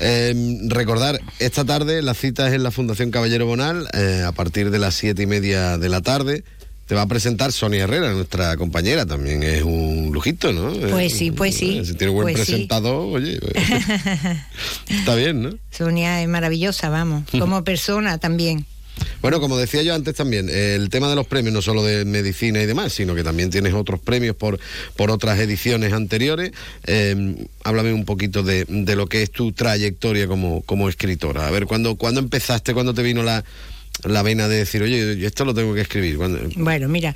eh, recordar, esta tarde la cita es en la Fundación Caballero Bonal, eh, a partir de las siete y media de la tarde. Te va a presentar Sonia Herrera, nuestra compañera, también es un lujito, ¿no? Pues sí, pues sí, eh, Si tiene buen pues sí. presentador, oye, pues, está bien, ¿no? Sonia es maravillosa, vamos, como persona también. Bueno, como decía yo antes también, el tema de los premios, no solo de medicina y demás, sino que también tienes otros premios por, por otras ediciones anteriores. Eh, háblame un poquito de, de lo que es tu trayectoria como, como escritora. A ver, ¿cuándo, ¿cuándo empezaste, cuándo te vino la, la vena de decir, oye, yo esto lo tengo que escribir? ¿Cuándo- Bueno, mira,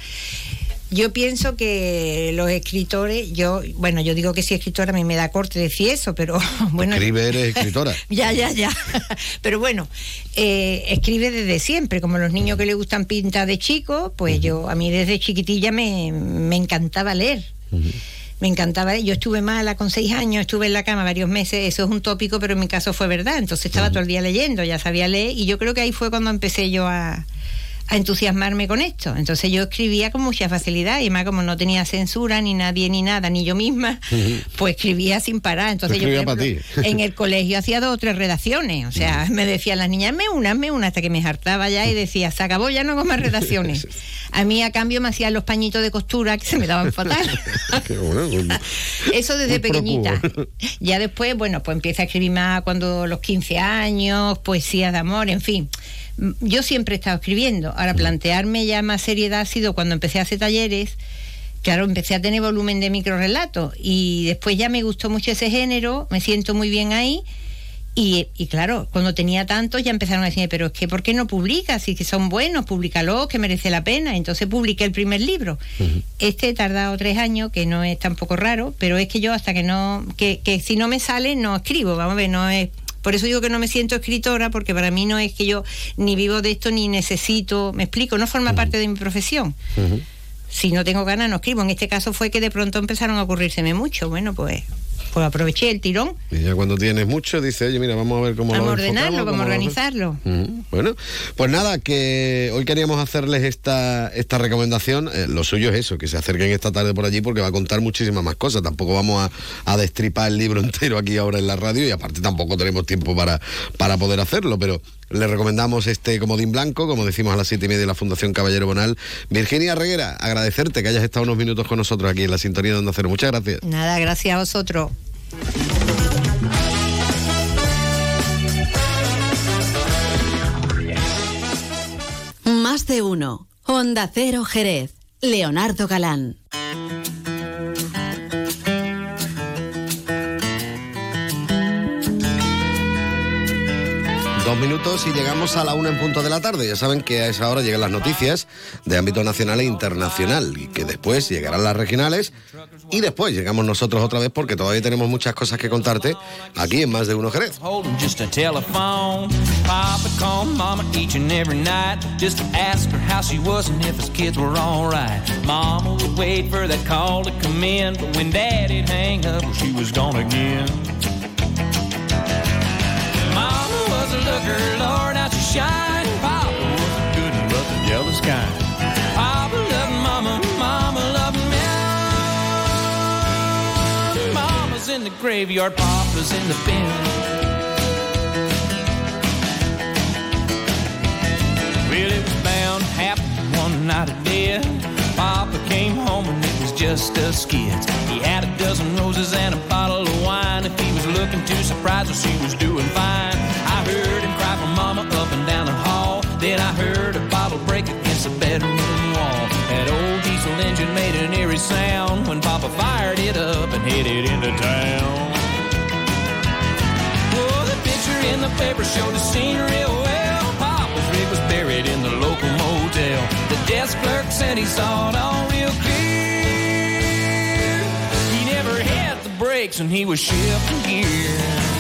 yo pienso que los escritores, yo, bueno, yo digo que soy escritora, a mí me da corte decir eso, pero bueno. Escribe, eres escritora. Ya, ya, ya. Pero bueno, eh, escribe desde siempre, como los niños que le gustan pintar de chico, pues yo, a mí desde chiquitilla me, me encantaba leer. Me encantaba, yo estuve mala con seis años, estuve en la cama varios meses, eso es un tópico, pero en mi caso fue verdad, entonces estaba todo el día leyendo, ya sabía leer, y yo creo que ahí fue cuando empecé yo a, a entusiasmarme con esto. Entonces yo escribía con mucha facilidad, y además como no tenía censura, ni nadie, ni nada, ni yo misma, pues escribía sin parar. Entonces yo, por Escribía pa' ejemplo, ti. en el colegio hacía dos o tres redacciones, o sea, me decían las niñas, me una, me una, hasta que me hartaba ya y decía, se acabó, ya no hago más redacciones. A mí a cambio me hacían los pañitos de costura que se me daban fatal. Pues, Eso desde pequeñita. Ya después, bueno, pues empieza a escribir más cuando los 15 años, poesías de amor, en fin. Yo siempre he estado escribiendo. Ahora, plantearme ya más seriedad ha sido cuando empecé a hacer talleres. Claro, empecé a tener volumen de microrelatos y después ya me gustó mucho ese género, me siento muy bien ahí. Y, y claro, cuando tenía tantos ya empezaron a decirme, pero es que ¿por qué no publicas? Si que son buenos, públicalos, que merece la pena. Entonces publiqué el primer libro. Este he tardado tres años, que no es tampoco raro, pero es que yo hasta que no, que, que si no me sale, no escribo, vamos a ver, no es... Por eso digo que no me siento escritora, porque para mí no es que yo ni vivo de esto ni necesito, me explico, no forma parte de mi profesión. Si no tengo ganas, no escribo. En este caso fue que de pronto empezaron a ocurrírseme mucho. Bueno, pues, pues aproveché el tirón. Y ya cuando tienes mucho, dice, oye, mira, vamos a ver cómo Vamos a lo ordenarlo, enfocamos, vamos a cómo lo- organizarlo. Bueno, pues nada, que hoy queríamos hacerles esta, esta recomendación. Eh, lo suyo es eso, que se acerquen esta tarde por allí porque va a contar muchísimas más cosas. Tampoco vamos a, a destripar el libro entero aquí ahora en la radio y aparte tampoco tenemos tiempo para, para poder hacerlo, pero les recomendamos este comodín blanco, como decimos a las siete y media de la Fundación Caballero Bonal. Virginia Reguera, agradecerte que hayas estado unos minutos con nosotros aquí en la sintonía de Onda Cero. Muchas gracias. Nada, gracias a vosotros. Más de uno. Honda Cero Jerez. Leonardo Galán. Dos minutos y llegamos a la una en punto de la tarde. Ya saben que a esa hora llegan las noticias de ámbito nacional e internacional y que después llegarán las regionales y después llegamos nosotros otra vez porque todavía tenemos muchas cosas que contarte aquí en Más de Uno Jerez. A Lord, how she shined. Papa was a ah. good and but the jealous kind. Papa loved Mama, Mama loved me. Mama's in the graveyard, Papa's in the bin. Well, it was bound to happen one night of death. Papa came home and it was just us kids. He had a dozen roses and a bottle of wine. If he was looking too surprised, well, she was doing fine. I heard him Mama up and down the hall. Then I heard a bottle break against the bedroom wall. That old diesel engine made an eerie sound when Papa fired it up and headed into town. Oh, the picture in the paper showed the scene real well. Papa's rig was buried in the local motel. The desk clerk said he saw it all real clear. He never hit the brakes when he was shifting gear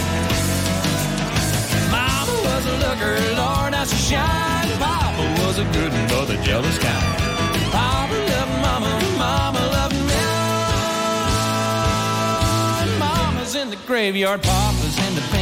took her, Lord, now she shined. Papa was a good one, but the jealous kind. Papa loved Mama, Mama loved me. Mama's in the graveyard, Papa's in the pen.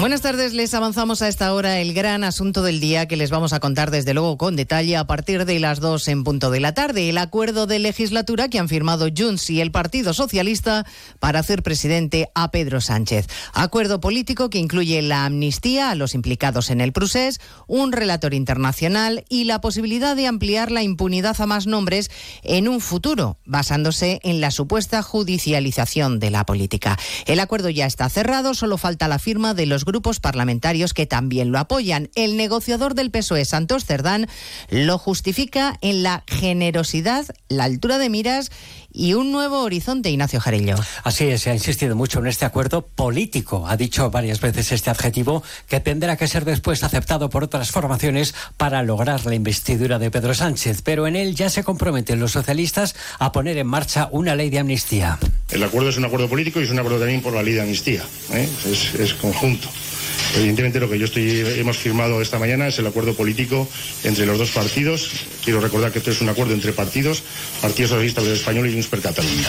Buenas tardes, les avanzamos a esta hora el gran asunto del día que les vamos a contar desde luego con detalle a partir de las dos en punto de la tarde. El acuerdo de legislatura que han firmado Junts y el Partido Socialista para hacer presidente a Pedro Sánchez. Acuerdo político que incluye la amnistía a los implicados en el procés, un relator internacional y la posibilidad de ampliar la impunidad a más nombres en un futuro, basándose en la supuesta judicialización de la política. El acuerdo ya está cerrado, solo falta la firma de los grupos parlamentarios que también lo apoyan. El negociador del PSOE, Santos Cerdán, lo justifica en la generosidad, la altura de miras y un nuevo horizonte, Ignacio Jarillo. Así es, se ha insistido mucho en este acuerdo político. Ha dicho varias veces este adjetivo que tendrá que ser después aceptado por otras formaciones para lograr la investidura de Pedro Sánchez. Pero en él ya se comprometen los socialistas a poner en marcha una ley de amnistía. El acuerdo es un acuerdo político y es un acuerdo también por la ley de amnistía. ¿eh? Es, es conjunto. Evidentemente lo que yo estoy hemos firmado esta mañana es el acuerdo político entre los dos partidos. Quiero recordar que esto es un acuerdo entre partidos, Partido Socialista Obrero Español y Junts per Catalunya.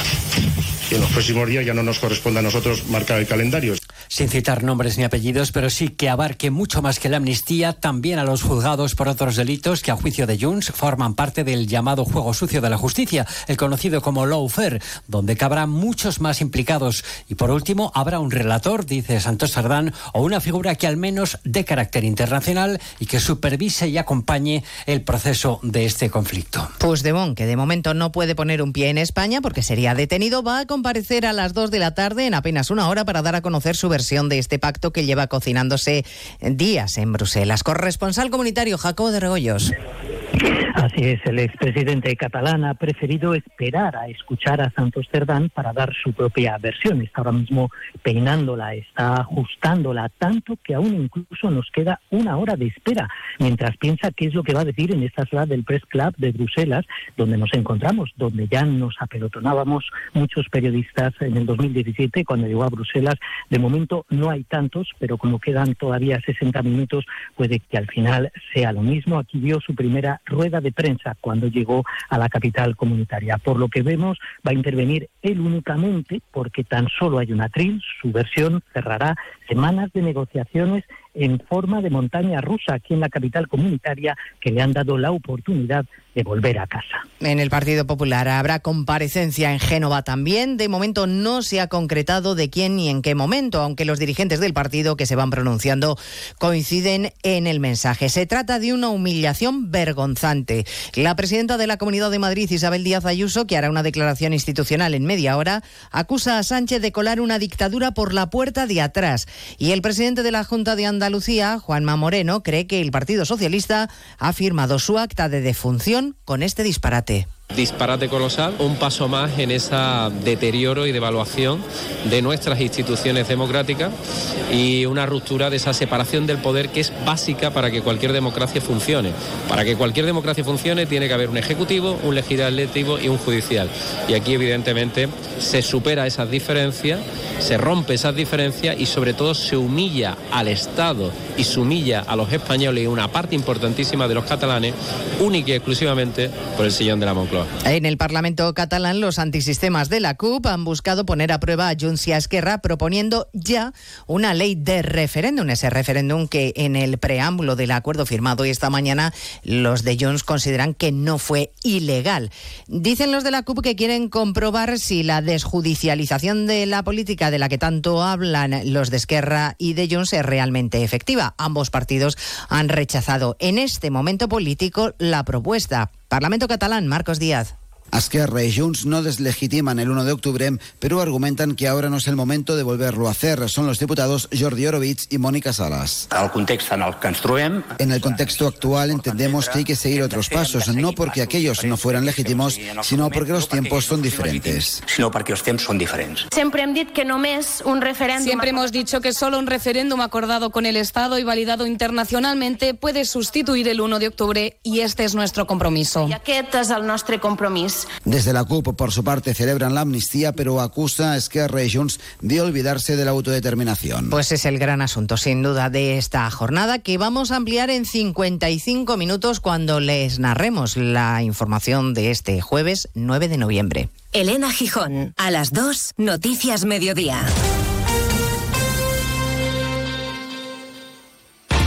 En los próximos días ya no nos corresponde a nosotros marcar el calendario. Sin citar nombres ni apellidos, pero sí que abarque mucho más que la amnistía, también a los juzgados por otros delitos que a juicio de Junts forman parte del llamado juego sucio de la justicia, el conocido como lawfare, donde cabrán muchos más implicados. Y por último, habrá un relator, dice Santos Sardán, o una figura que al menos de carácter internacional y que supervise y acompañe el proceso de este conflicto. Puigdemont, que de momento no puede poner un pie en España porque sería detenido, va a comparecer a las 2 de la tarde en apenas una hora para dar a conocer su versión de este pacto que lleva cocinándose días en Bruselas. Corresponsal comunitario Jacobo de Regoyos. Así es, el expresidente catalán ha preferido esperar a escuchar a Santos Cerdán para dar su propia versión. Está ahora mismo peinándola, está ajustándola tanto que aún incluso nos queda una hora de espera mientras piensa qué es lo que va a decir en esta sala del Press Club de Bruselas, donde nos encontramos, donde ya nos apelotonábamos muchos periodistas en el 2017 cuando llegó a Bruselas. De momento no hay tantos, pero como quedan todavía 60 minutos, puede que al final sea lo mismo. Aquí dio su primera rueda de prensa cuando llegó a la capital comunitaria. Por lo que vemos, va a intervenir él únicamente porque tan solo hay una tril, su versión cerrará semanas de negociaciones en forma de montaña rusa aquí en la capital comunitaria que le han dado la oportunidad de volver a casa. En el Partido Popular habrá comparecencia en Génova también. De momento no se ha concretado de quién ni en qué momento, aunque los dirigentes del partido que se van pronunciando coinciden en el mensaje. Se trata de una humillación vergonzante. La presidenta de la Comunidad de Madrid, Isabel Díaz Ayuso, que hará una declaración institucional en media hora, acusa a Sánchez de colar una dictadura por la puerta de atrás. Y el presidente de la Junta de Andalucía, Juanma Moreno, cree que el Partido Socialista ha firmado su acta de defunción con este disparate. Disparate colosal, un paso más en ese deterioro y devaluación de nuestras instituciones democráticas y una ruptura de esa separación del poder que es básica para que cualquier democracia funcione. Para que cualquier democracia funcione tiene que haber un ejecutivo, un legislativo y un judicial. Y aquí evidentemente se supera esas diferencias, se rompe esas diferencias y sobre todo se humilla al Estado y se humilla a los españoles y una parte importantísima de los catalanes única y exclusivamente por el sillón de la Moncloa. En el Parlamento catalán, los antisistemas de la CUP han buscado poner a prueba a Junts y a Esquerra proponiendo ya una ley de referéndum. Ese referéndum que en el preámbulo del acuerdo firmado esta mañana los de Junts consideran que no fue ilegal. Dicen los de la CUP que quieren comprobar si la desjudicialización de la política de la que tanto hablan los de Esquerra y de Junts es realmente efectiva. Ambos partidos han rechazado en este momento político la propuesta. Parlamento catalán, Marcos Díaz. Esquerra y Junts no deslegitiman el 1 de octubre, pero argumentan que ahora no es el momento de volverlo a hacer. Son los diputados Jordi Orovich y Mónica Salas. En el contexto actual entendemos que hay que seguir otros pasos, no porque aquellos no fueran legítimos, sino porque los tiempos son diferentes. Sino porque los tiempos son diferentes. Siempre hem dit que només un referéndum... Siempre hemos dicho que solo un referéndum acordado con el Estado y validado internacionalmente puede sustituir el 1 de octubre y este es nuestro compromiso. I aquest és el nostre compromís. Desde la CUP, por su parte, celebran la amnistía, pero acusa a Esquerra y Junts de olvidarse de la autodeterminación. Pues es el gran asunto, sin duda, de esta jornada que vamos a ampliar en 55 minutos cuando les narremos la información de este jueves 9 de noviembre. Elena Gijón, a las 2, Noticias Mediodía.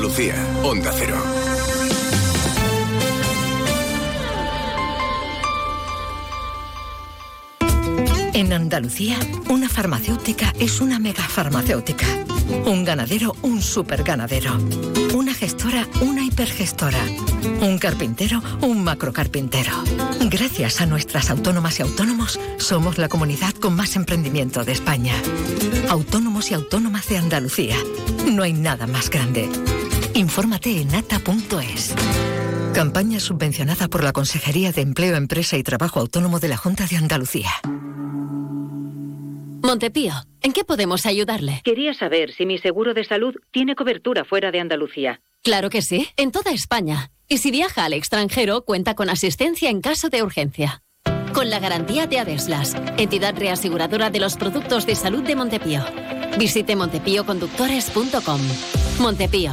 Andalucía, Onda Cero. En Andalucía, una farmacéutica es una megafarmacéutica. Un ganadero, un superganadero. Una gestora, una hipergestora. Un carpintero, un macrocarpintero. Gracias a nuestras autónomas y autónomos, somos la comunidad con más emprendimiento de España. Autónomos y autónomas de Andalucía. No hay nada más grande. Infórmate en ata.es. Campaña subvencionada por la Consejería de Empleo, Empresa y Trabajo Autónomo de la Junta de Andalucía. Montepío, ¿en qué podemos ayudarle? Quería saber si mi seguro de salud tiene cobertura fuera de Andalucía. Claro que sí, en toda España. Y si viaja al extranjero, cuenta con asistencia en caso de urgencia. Con la garantía de Adeslas, entidad reaseguradora de los productos de salud de Montepío. Visite montepíoconductores.com. Montepío,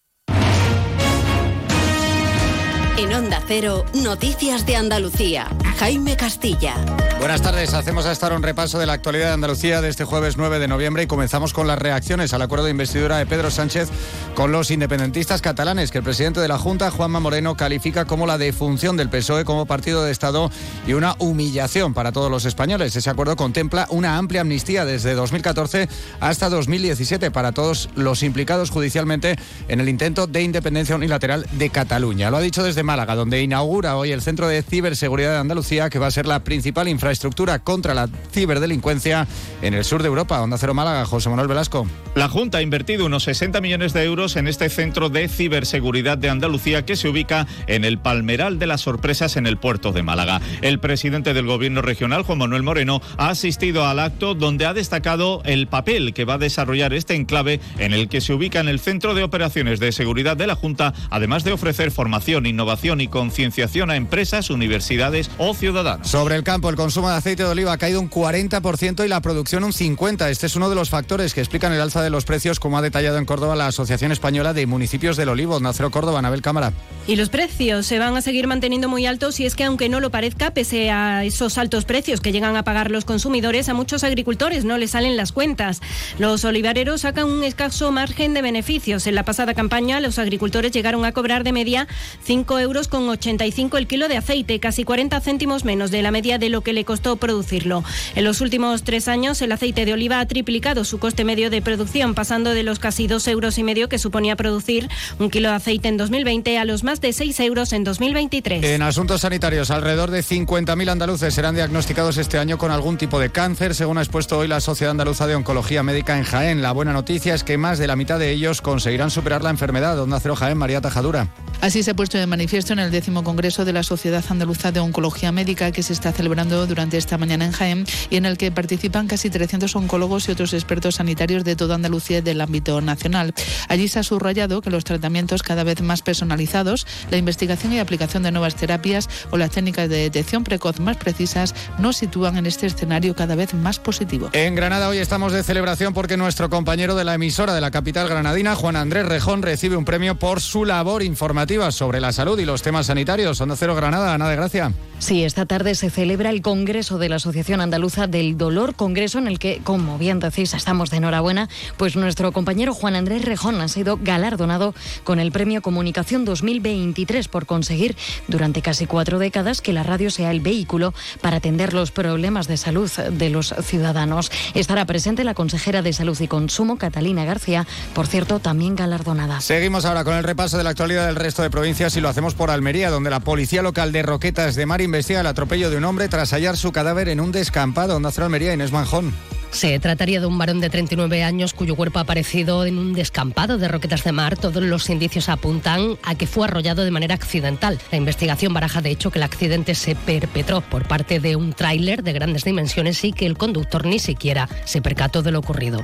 En Onda Cero, Noticias de Andalucía. Jaime Castilla. Buenas tardes, hacemos hasta ahora un repaso de la actualidad de Andalucía de este jueves 9 de noviembre y comenzamos con las reacciones al acuerdo de investidura de Pedro Sánchez con los independentistas catalanes, que el presidente de la Junta, Juanma Moreno, califica como la defunción del PSOE como partido de Estado y una humillación para todos los españoles. Ese acuerdo contempla una amplia amnistía desde 2014 hasta 2017 para todos los implicados judicialmente en el intento de independencia unilateral de Cataluña. Lo ha dicho desde Málaga, donde inaugura hoy el Centro de Ciberseguridad de Andalucía, que va a ser la principal infraestructura contra la ciberdelincuencia en el sur de Europa. Onda Cero Málaga, José Manuel Velasco. La Junta ha invertido unos 60 millones de euros en este Centro de Ciberseguridad de Andalucía que se ubica en el Palmeral de las Sorpresas en el puerto de Málaga. El presidente del Gobierno regional, Juan Manuel Moreno, ha asistido al acto donde ha destacado el papel que va a desarrollar este enclave en el que se ubica en el Centro de Operaciones de Seguridad de la Junta, además de ofrecer formación, innovación y concienciación a empresas, universidades o ciudadanos. Sobre el campo, el consumo consumo de aceite de oliva ha caído un 40% y la producción un 50%. Este es uno de los factores que explican el alza de los precios, como ha detallado en Córdoba la Asociación Española de Municipios del Olivo. Nacero Córdoba, Anabel Cámara. Y los precios se van a seguir manteniendo muy altos y es que aunque no lo parezca, pese a esos altos precios que llegan a pagar los consumidores, a muchos agricultores no les salen las cuentas. Los olivareros sacan un escaso margen de beneficios. En la pasada campaña, los agricultores llegaron a cobrar de media 5 euros con 85 el kilo de aceite, casi 40 céntimos menos de la media de lo que le costó producirlo. En los últimos tres años, el aceite de oliva ha triplicado su coste medio de producción, pasando de los casi 2 euros y medio que suponía producir un kilo de aceite en 2020 a los más de 6 euros en 2023. En asuntos sanitarios, alrededor de 50.000 andaluces serán diagnosticados este año con algún tipo de cáncer, según ha expuesto hoy la Sociedad Andaluza de Oncología Médica en Jaén. La buena noticia es que más de la mitad de ellos conseguirán superar la enfermedad. Onda Cero Jaén, María Tajadura. Así se ha puesto de manifiesto en el décimo Congreso de la Sociedad Andaluza de Oncología Médica que se está celebrando durante esta mañana en Jaén y en el que participan casi 300 oncólogos y otros expertos sanitarios de toda Andalucía y del ámbito nacional. Allí se ha subrayado que los tratamientos cada vez más personalizados, la investigación y aplicación de nuevas terapias o las técnicas de detección precoz más precisas nos sitúan en este escenario cada vez más positivo. En Granada hoy estamos de celebración porque nuestro compañero de la emisora de la capital granadina, Juan Andrés Rejón, recibe un premio por su labor informativa sobre la salud y los temas sanitarios. Onda Cero Granada, Ana de Gracia. Sí, esta tarde se celebra el Congreso de la Asociación Andaluza del Dolor, congreso en el que, como bien decís, estamos de enhorabuena, pues nuestro compañero Juan Andrés Rejón ha sido galardonado con el Premio Comunicación 2023 por conseguir durante casi cuatro décadas que la radio sea el vehículo para atender los problemas de salud de los ciudadanos. Estará presente la consejera de Salud y Consumo, Catalina García, por cierto, también galardonada. Seguimos ahora con el repaso de la actualidad del resto de provincias y lo hacemos por Almería, donde la policía local de Roquetas de Mar investiga el atropello de un hombre tras hallar su cadáver en un descampado. Onda Cero Almería, Inés Manjón. Se trataría de un varón de 39 años cuyo cuerpo ha aparecido en un descampado de Roquetas de Mar. Todos los indicios apuntan a que fue arrollado de manera accidental. La investigación baraja de hecho que el accidente se perpetró por parte de un tráiler de grandes dimensiones y que el conductor ni siquiera se percató de lo ocurrido.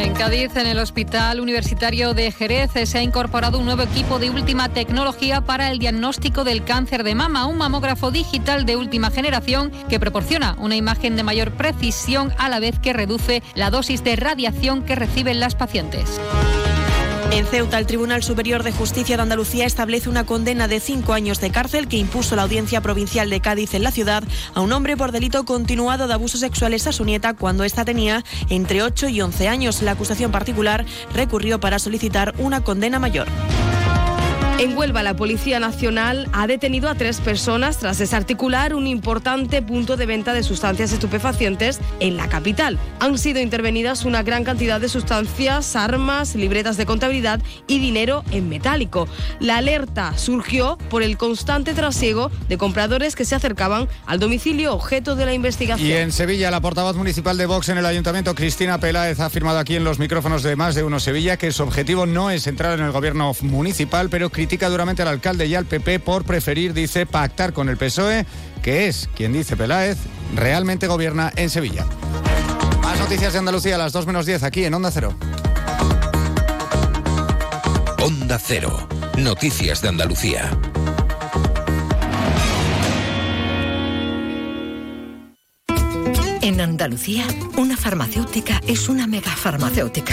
En Cádiz, en el Hospital Universitario de Jerez, se ha incorporado un nuevo equipo de última tecnología para el diagnóstico del cáncer de mama, un mamógrafo digital de última generación que proporciona una imagen de mayor precisión a la vez que reduce la dosis de radiación que reciben las pacientes. En Ceuta, el Tribunal Superior de Justicia de Andalucía establece una condena de cinco años de cárcel que impuso la Audiencia Provincial de Cádiz en la ciudad a un hombre por delito continuado de abusos sexuales a su nieta cuando ésta tenía entre 8 y 11 años. La acusación particular recurrió para solicitar una condena mayor. En Huelva, la Policía Nacional ha detenido a tres personas tras desarticular un importante punto de venta de sustancias estupefacientes en la capital. Han sido intervenidas una gran cantidad de sustancias, armas, libretas de contabilidad y dinero en metálico. La alerta surgió por el constante trasiego de compradores que se acercaban al domicilio objeto de la investigación. Y en Sevilla, la portavoz municipal de Vox en el ayuntamiento, Cristina Peláez, ha afirmado aquí en los micrófonos de Más de Uno Sevilla que su objetivo no es entrar en el gobierno municipal, pero critica duramente al alcalde y al PP por preferir, dice, pactar con el PSOE, que es, quien dice Peláez, realmente gobierna en Sevilla. Más noticias de Andalucía a las 2 menos 10 aquí en Onda Cero. Onda Cero. Noticias de Andalucía. En Andalucía, una farmacéutica es una megafarmacéutica.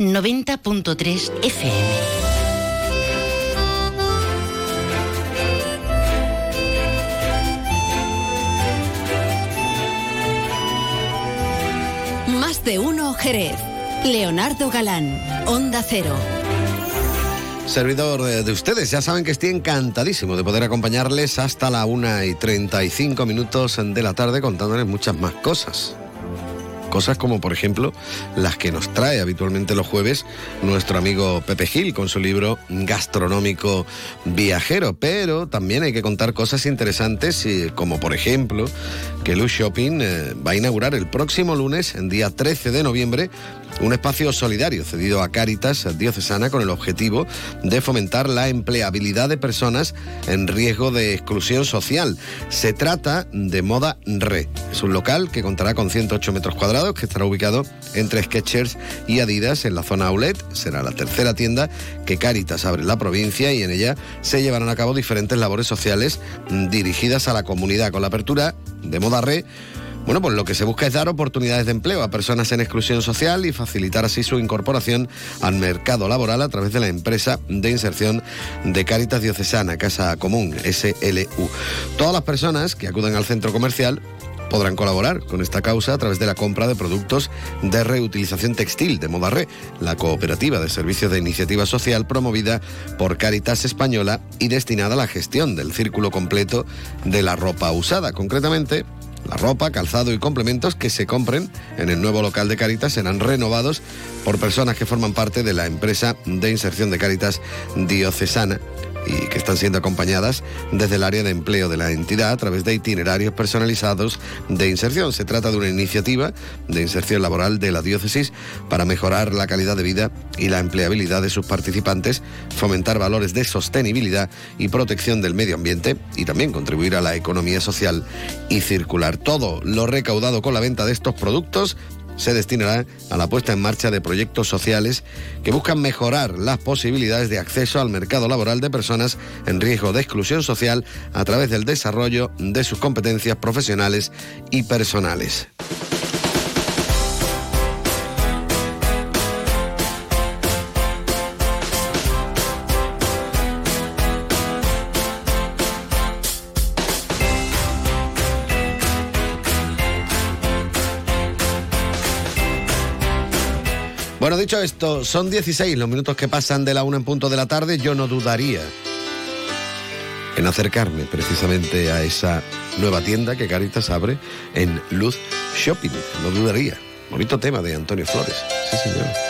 90.3 FM. Más de uno Jerez. Leonardo Galán, Onda Cero. Servidor de ustedes, ya saben que estoy encantadísimo de poder acompañarles hasta la 1 y 35 minutos de la tarde contándoles muchas más cosas. Cosas como, por ejemplo, las que nos trae habitualmente los jueves nuestro amigo Pepe Gil con su libro Gastronómico Viajero. Pero también hay que contar cosas interesantes, como por ejemplo que Luz Shopping eh, va a inaugurar el próximo lunes, en día 13 de noviembre, un espacio solidario cedido a Cáritas Diocesana con el objetivo de fomentar la empleabilidad de personas en riesgo de exclusión social. Se trata de Moda Re. Es un local que contará con 108 metros cuadrados, que estará ubicado entre Skechers y Adidas en la zona outlet. Será la tercera tienda que Cáritas abre en la provincia y en ella se llevarán a cabo diferentes labores sociales dirigidas a la comunidad. Con la apertura de Moda Re, bueno, pues lo que se busca es dar oportunidades de empleo a personas en exclusión social y facilitar así su incorporación al mercado laboral a través de la empresa de inserción de Cáritas Diocesana, Casa Común, SLU. Todas las personas que acuden al centro comercial podrán colaborar con esta causa a través de la compra de productos de reutilización textil de Moda Re, la cooperativa de servicios de iniciativa social promovida por Cáritas Española y destinada a la gestión del círculo completo de la ropa usada. Concretamente, la ropa, calzado y complementos que se compren en el nuevo local de Caritas serán renovados por personas que forman parte de la empresa de inserción de Caritas diocesana y que están siendo acompañadas desde el área de empleo de la entidad a través de itinerarios personalizados de inserción. Se trata de una iniciativa de inserción laboral de la diócesis para mejorar la calidad de vida y la empleabilidad de sus participantes, fomentar valores de sostenibilidad y protección del medio ambiente y también contribuir a la economía social y circular. Todo lo recaudado con la venta de estos productos se destinará a la puesta en marcha de proyectos sociales que buscan mejorar las posibilidades de acceso al mercado laboral de personas en riesgo de exclusión social a través del desarrollo de sus competencias profesionales y personales. Bueno, dicho esto, son 16 los minutos que pasan de la una en punto de la tarde. Yo no dudaría en acercarme precisamente a esa nueva tienda que Caritas abre en Luz Shopping. No dudaría. Bonito tema de Antonio Flores. Sí, señor.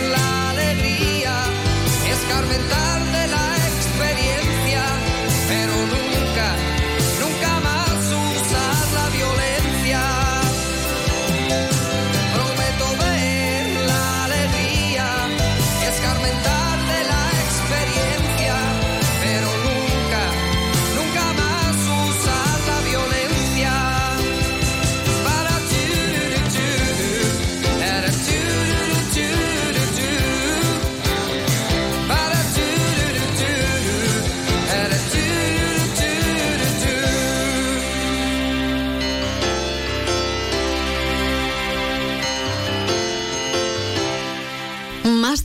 escarmentar de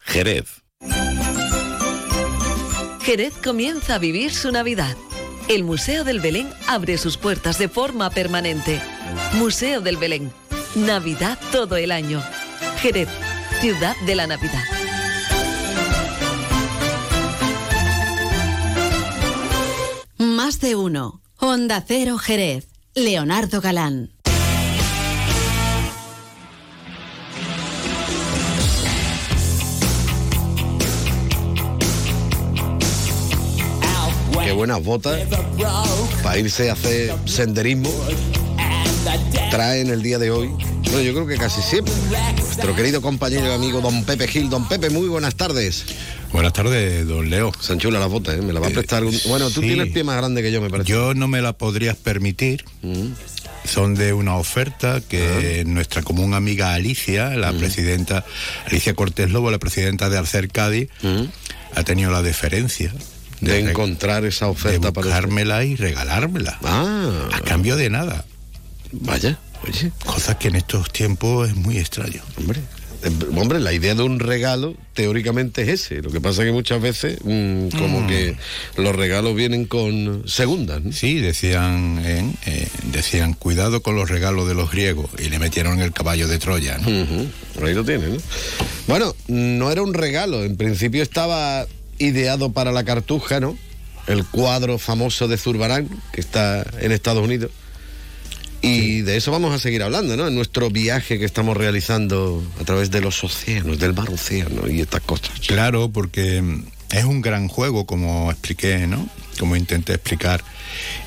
Jerez. Jerez comienza a vivir su Navidad. el Museo del Belén abre sus puertas de forma permanente. Museo del Belén. Navidad todo el año. Jerez, ciudad de la Navidad. Más de uno. Honda Cero Jerez. Leonardo Galán. Buenas botas para irse a hacer senderismo. Traen el día de hoy. Bueno, yo creo que casi siempre. Nuestro querido compañero y amigo don Pepe Gil. Don Pepe, muy buenas tardes. Buenas tardes, don Leo. Se enchula las botas, ¿eh? Me la va a prestar. un- Bueno, tú sí. tienes pie más grande que yo, me parece. Yo no me la podrías permitir. Son de una oferta que nuestra común amiga Alicia, la presidenta, Alicia Cortés Lobo, la presidenta de Alcer Cádiz, ha tenido la deferencia De encontrar esa oferta de para buscármela y regalármela. Ah. A cambio de nada. Vaya, oye. Cosa que en estos tiempos es muy extraño. Hombre. Eh, Hombre, la idea de un regalo teóricamente es ese. Lo que pasa que muchas veces mm, como Mm. que los regalos vienen con segundas. ¿no? Sí, decían, eh, decían, cuidado con los regalos de los griegos y le metieron el caballo de Troya. ¿no? Ahí lo tienen, ¿no? Bueno, no era un regalo. En principio estaba ideado para la cartuja, ¿no? El cuadro famoso de Zurbarán, que está en Estados Unidos. Y de eso vamos a seguir hablando, ¿no? En nuestro viaje que estamos realizando a través de los océanos, del mar océano y estas cosas. Claro, porque mm, es un gran juego, como expliqué, ¿no? Como intenté explicar.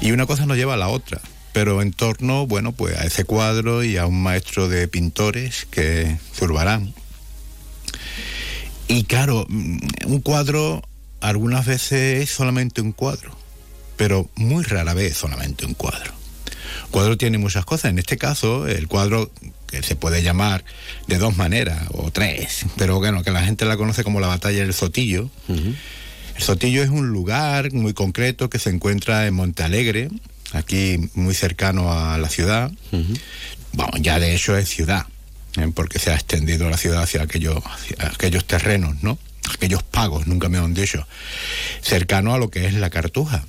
Y una cosa nos lleva a la otra. Pero en torno, bueno, pues a ese cuadro y a un maestro de pintores que es Zurbarán. Y claro, mm, un cuadro algunas veces es solamente un cuadro, pero muy rara vez solamente un cuadro. Cuadro tiene muchas cosas. En este caso, el cuadro que se puede llamar de dos maneras o tres, pero bueno, que la gente la conoce como la batalla del Sotillo. El Sotillo es un lugar muy concreto que se encuentra en Montealegre, aquí muy cercano a la ciudad. Bueno, ya de hecho es ciudad. Porque se ha extendido la ciudad hacia aquellos, hacia aquellos terrenos, ¿no? Aquellos pagos, nunca me han dicho. Cercano a lo que es la Cartuja.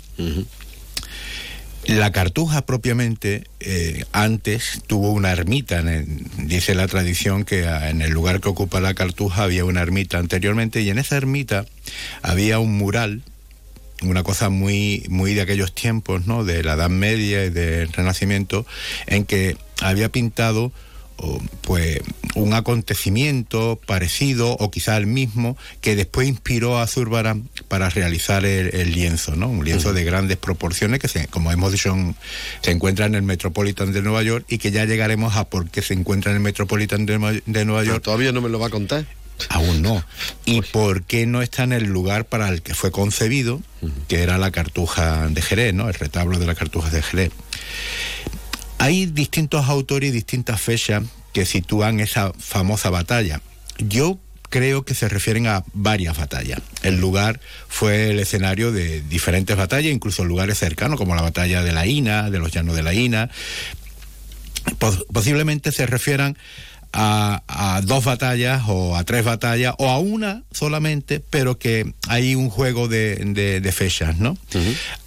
La Cartuja propiamente eh, antes tuvo una ermita, en el- dice la tradición que ah, en el lugar que ocupa la Cartuja había una ermita anteriormente y en esa ermita había un mural, una cosa muy, muy de aquellos tiempos, ¿no? de la Edad Media y del Renacimiento, en que había pintado pues un acontecimiento parecido o quizá el mismo que después inspiró a Zurbarán para realizar el, el lienzo, ¿no? Un lienzo de grandes proporciones que, se, como hemos dicho, se encuentra en el Metropolitan de Nueva York y que ya llegaremos a por qué se encuentra en el Metropolitan de, Nueva- de Nueva York. Todavía no me lo va a contar. Aún no. ¿Y por qué no está en el lugar para el que fue concebido, que era la cartuja de Jerez, ¿no? El retablo de la cartuja de Jerez. Hay distintos autores y distintas fechas que sitúan esa famosa batalla. Yo creo que se refieren a varias batallas. El lugar fue el escenario de diferentes batallas, incluso lugares cercanos como la batalla de la Ina, de los llanos de la Ina. Pos- posiblemente se refieran a, a dos batallas o a tres batallas o a una solamente, pero que hay un juego de, de- de fechas, ¿no?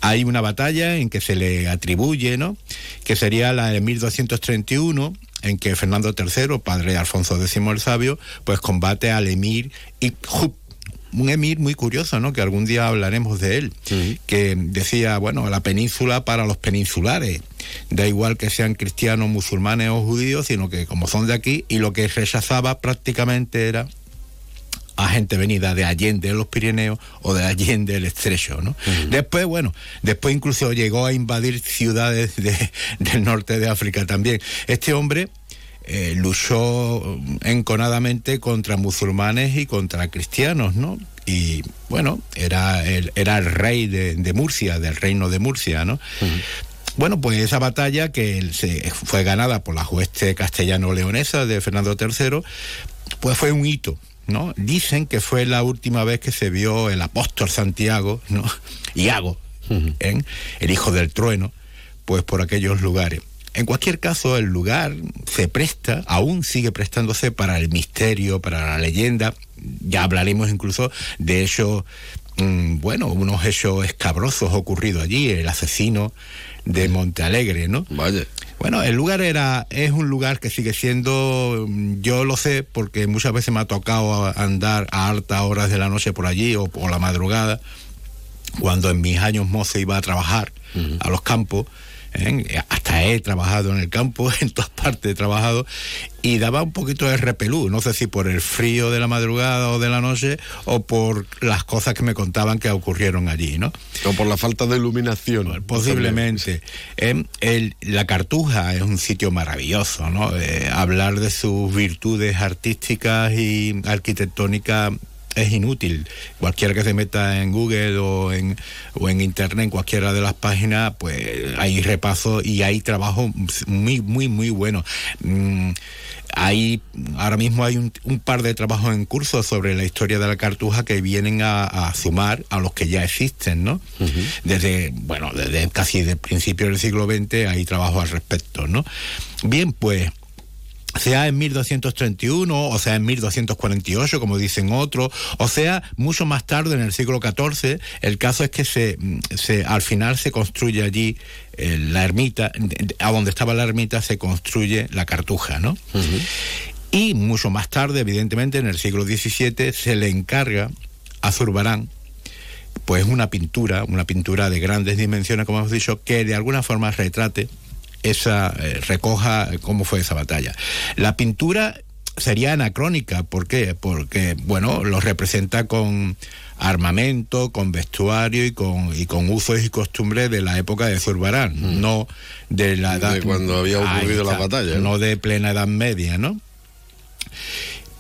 Hay una batalla en que se le atribuye, ¿no? Que sería la de 1231, en que Fernando III, padre de Alfonso X el Sabio, pues combate al emir Iqub, un emir muy curioso, ¿no? Que algún día hablaremos de él, que decía, bueno, la península para los peninsulares, da igual que sean cristianos, musulmanes o judíos, sino que como son de aquí, y lo que rechazaba prácticamente era a gente venida de Allende los Pirineos o de Allende el Estrecho, ¿no? Después, bueno, después incluso llegó a invadir ciudades de- del norte de África también. Este hombre eh, luchó enconadamente contra musulmanes y contra cristianos, ¿no? Y bueno, era el, era el rey de, de Murcia, del reino de Murcia, ¿no? Bueno, pues esa batalla que se, fue ganada por la hueste castellano-leonesa de Fernando III, pues fue un hito, ¿no? Dicen que fue la última vez que se vio el apóstol Santiago, ¿no? Iago, ¿eh? el hijo del trueno, pues por aquellos lugares. En cualquier caso, el lugar se presta, aún sigue prestándose para el misterio, para la leyenda. Ya hablaremos incluso de esos mm, bueno, unos hechos escabrosos ocurridos allí, el asesino de Montealegre, ¿no? Vaya. Bueno, el lugar era, es un lugar que sigue siendo, mm, yo lo sé porque muchas veces me ha tocado andar a altas horas de la noche por allí o por la madrugada, cuando en mis años mozo iba a trabajar a los campos. ¿Eh? Hasta he trabajado en el campo, en todas partes he trabajado, y daba un poquito de repelú, no sé si por el frío de la madrugada o de la noche, o por las cosas que me contaban que ocurrieron allí, ¿no? O por la falta de iluminación. Posiblemente. Eh, el- la Cartuja es un sitio maravilloso, ¿no? Eh, hablar de sus virtudes artísticas y arquitectónicas es inútil. Cualquiera que se meta en Google o en, o en Internet, en cualquiera de las páginas, pues hay repaso y hay trabajo muy, muy, muy bueno. Mm, hay, ahora mismo hay un, un par de trabajos en curso sobre la historia de la cartuja que vienen a, a sumar a los que ya existen, ¿no? Desde, bueno, desde casi de principios del siglo XX hay trabajo al respecto, ¿no? Bien, pues sea en 1231, o sea en 1248, como dicen otros, o sea mucho más tarde en el siglo XIV, el caso es que se, mm, se al final se construye allí eh, la ermita, a donde estaba la ermita se construye la cartuja, ¿no? Y mucho más tarde, evidentemente, en el siglo XVII, se le encarga a Zurbarán pues una pintura, una pintura de grandes dimensiones, como hemos dicho, que de alguna forma retrate esa, eh, recoja cómo fue esa batalla. La pintura sería anacrónica, ¿por qué? Porque, bueno, lo representa con armamento, con vestuario y con, y con usos y costumbres de la época de Zurbarán, no de la edad... De cuando había ocurrido la batalla, ¿no? no de plena edad media, ¿no?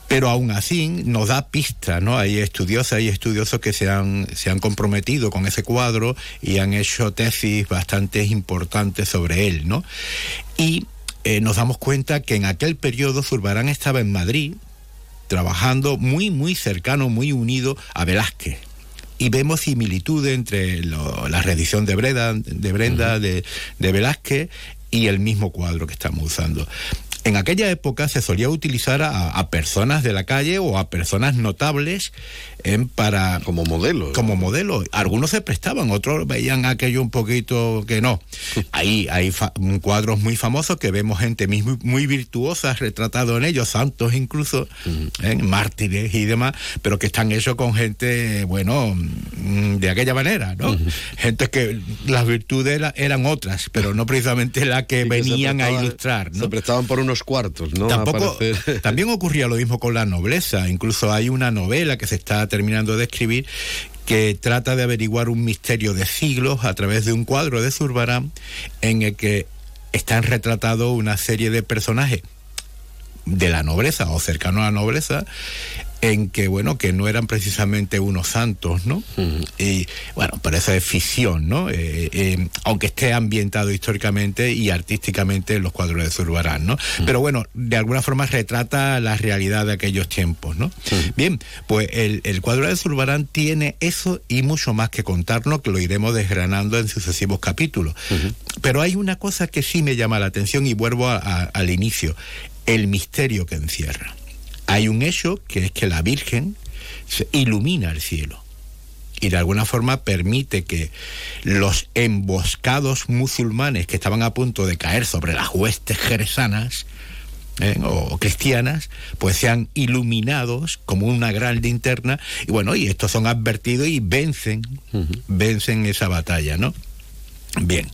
Pero aún así nos da pistas, ¿no? Hay estudiosas y estudiosos que se han, se han comprometido con ese cuadro y han hecho tesis bastante importantes sobre él, ¿no? Y eh, nos damos cuenta que en aquel periodo Zurbarán estaba en Madrid trabajando muy, muy cercano, muy unido a Velázquez. Y vemos similitudes entre lo- la reedición de Breda, de Brenda, de, de Velázquez y el mismo cuadro que estamos usando. En aquella época se solía utilizar a, personas de la calle o a personas notables en para como modelo como modelo algunos se prestaban otros veían aquello un poquito que no ahí hay cuadros muy famosos que vemos gente muy, muy virtuosa retratado en ellos santos incluso ¿eh? mártires y demás pero que están hechos con gente bueno mm, de aquella manera no gente que las virtudes era- eran otras pero no precisamente las que Sí, que venían a ilustrar ¿no? Se prestaban por unos cuartos, ¿no? Tampoco, también ocurría lo mismo con la nobleza. Incluso hay una novela que se está terminando de escribir que trata de averiguar un misterio de siglos a través de un cuadro de Zurbarán en el que están retratados una serie de personajes de la nobleza o cercano a la nobleza en que bueno que no eran precisamente unos santos no y bueno pero eso es ficción no Eh, eh, aunque esté ambientado históricamente y artísticamente en los cuadros de Zurbarán no pero bueno de alguna forma retrata la realidad de aquellos tiempos no bien pues el, el cuadro de Zurbarán tiene eso y mucho más que contarnos que lo iremos desgranando en sucesivos capítulos. Pero hay una cosa que sí me llama la atención y vuelvo a- a- al inicio el misterio que encierra hay un hecho que es que la Virgen se ilumina el cielo y de alguna forma permite que los emboscados musulmanes que estaban a punto de caer sobre las huestes jerezanas ¿eh? o cristianas, pues sean iluminados como una gran linterna y bueno, y estos son advertidos y vencen, vencen esa batalla, ¿no? Bien.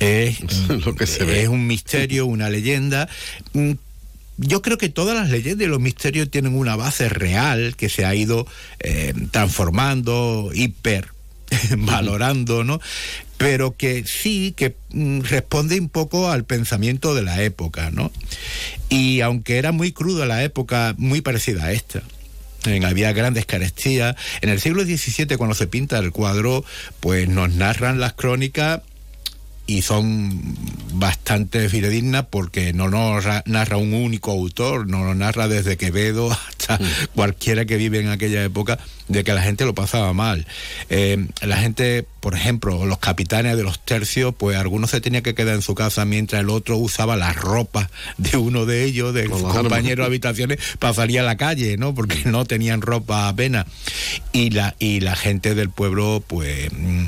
Es, es un misterio, una leyenda. Yo creo que todas las leyendas y los misterios tienen una base real que se ha ido eh, transformando, hiper valorando, ¿no? Pero que sí, que mm, responde un poco al pensamiento de la época, ¿no? Y aunque era muy cruda la época, muy parecida a esta. En- había grandes carestías. En el siglo XVII, cuando se pinta el cuadro, pues nos narran las crónicas y son bastante fidedignas porque no nos ra- narra un único autor, no nos narra desde Quevedo vista cualquiera que vive en aquella época de que la gente lo pasaba mal. Eh, la gente, por ejemplo, los capitanes de los tercios, pues algunos se tenía que quedar en su casa mientras el otro usaba la ropa de uno de ellos, de sus compañeros de habitaciones, para salir a la calle, ¿no? Porque no tenían ropa apenas. Y la, y la gente del pueblo, pues, mm,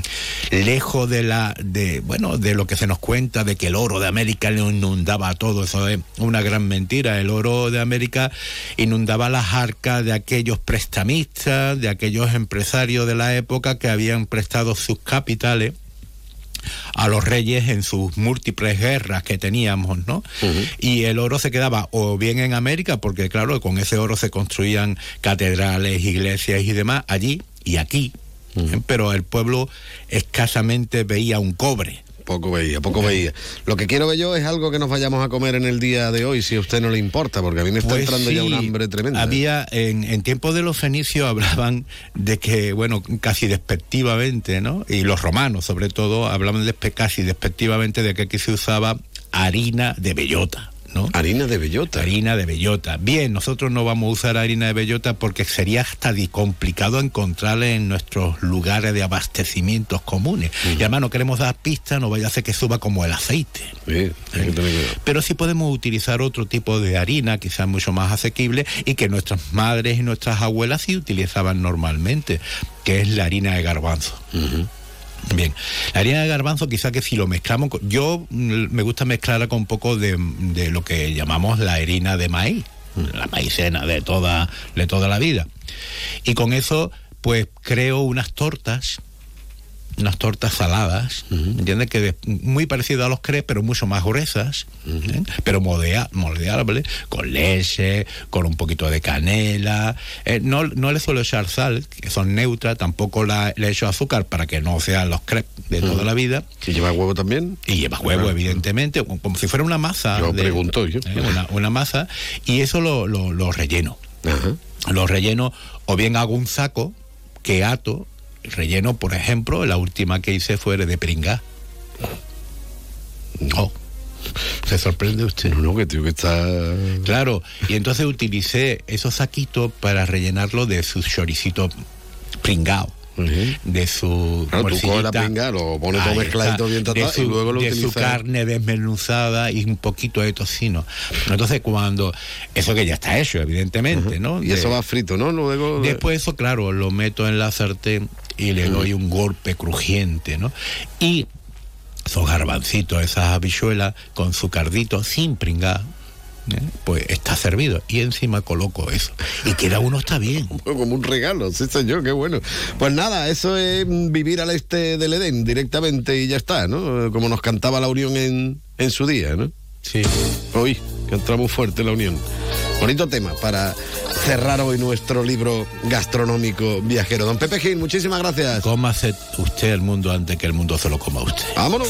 lejos de la, de, bueno, de lo que se nos cuenta de que el oro de América le inundaba todo, eso es una gran mentira. El oro de América inundaba las arcas de aquellos prestamistas, de aquellos empresarios de la época que habían prestado sus capitales a los reyes en sus múltiples guerras que teníamos, ¿no? Y el oro se quedaba o bien en América, porque claro, con ese oro se construían catedrales, iglesias y demás allí y aquí, ¿eh? pero el pueblo escasamente veía un cobre. Poco veía, poco veía. Lo que quiero ver yo es algo que nos vayamos a comer en el día de hoy, si a usted no le importa, porque a mí me está Pues entrando ya un hambre tremenda. ¿eh? Había, en, en tiempos de los fenicios hablaban de que, bueno, casi despectivamente, ¿no? Y los romanos, sobre todo, hablaban despe- casi despectivamente de que aquí se usaba harina de bellota. ¿No? Harina de bellota. Harina de bellota. Bien, nosotros no vamos a usar harina de bellota porque sería hasta complicado encontrarla en nuestros lugares de abastecimientos comunes. Y además no queremos dar pistas, no vaya a ser que suba como el aceite. ¿Eh? Pero sí podemos utilizar otro tipo de harina, quizás mucho más asequible, y que nuestras madres y nuestras abuelas sí utilizaban normalmente, que es la harina de garbanzo. Bien, la harina de garbanzo quizá que si lo mezclamos, yo mm, me gusta mezclarla con un poco de, de lo que llamamos la harina de maíz, la maicena de toda, de toda la vida. Y con eso pues creo unas tortas, unas tortas saladas, ¿entiendes? Que de- muy parecido a los crepes, pero mucho más gruesas, ¿eh? pero moldea- moldeables, con leche, con un poquito de canela. Eh, no, no le suelo echar sal, que son neutras, tampoco la, le echo azúcar para que no sean los crepes de toda la vida. ¿Y lleva huevo también? Y lleva huevo, Claro. evidentemente, como como si fuera una masa. Yo de- pregunto yo. ¿eh? una, una masa, y eso lo, lo, lo relleno. Lo relleno, o bien hago un saco que ato, relleno, por ejemplo, la última que hice fue de pringá. Oh. ¿Se sorprende usted? No, no, que tío que está... Claro, y entonces utilicé esos saquitos para rellenarlo de su choricito pringao. De su Claro, tú coges la pringa, lo pones todo mezcladito bien tratado y su, luego lo de su utilizas. carne desmenuzada y un poquito de tocino. Entonces cuando eso que ya está hecho, evidentemente, ¿no? Y eso va frito, ¿no? Luego... Después eso, claro, lo meto en la sartén y le doy un golpe crujiente, ¿no? Y esos garbancitos, esas habichuelas con su cardito sin pringar, ¿eh? pues está servido. Y encima coloco eso. Y queda uno está bien. Como un regalo, sí señor, qué bueno. Pues nada, eso es vivir al este del Edén directamente y ya está, ¿no? Como nos cantaba la Unión en, en su día, ¿no? Sí. Hoy, que entra muy fuerte la Unión. Bonito tema para cerrar hoy nuestro libro gastronómico viajero. Don Pepe Gil, muchísimas gracias. Cómase usted el mundo antes que el mundo se lo coma a usted. Vámonos.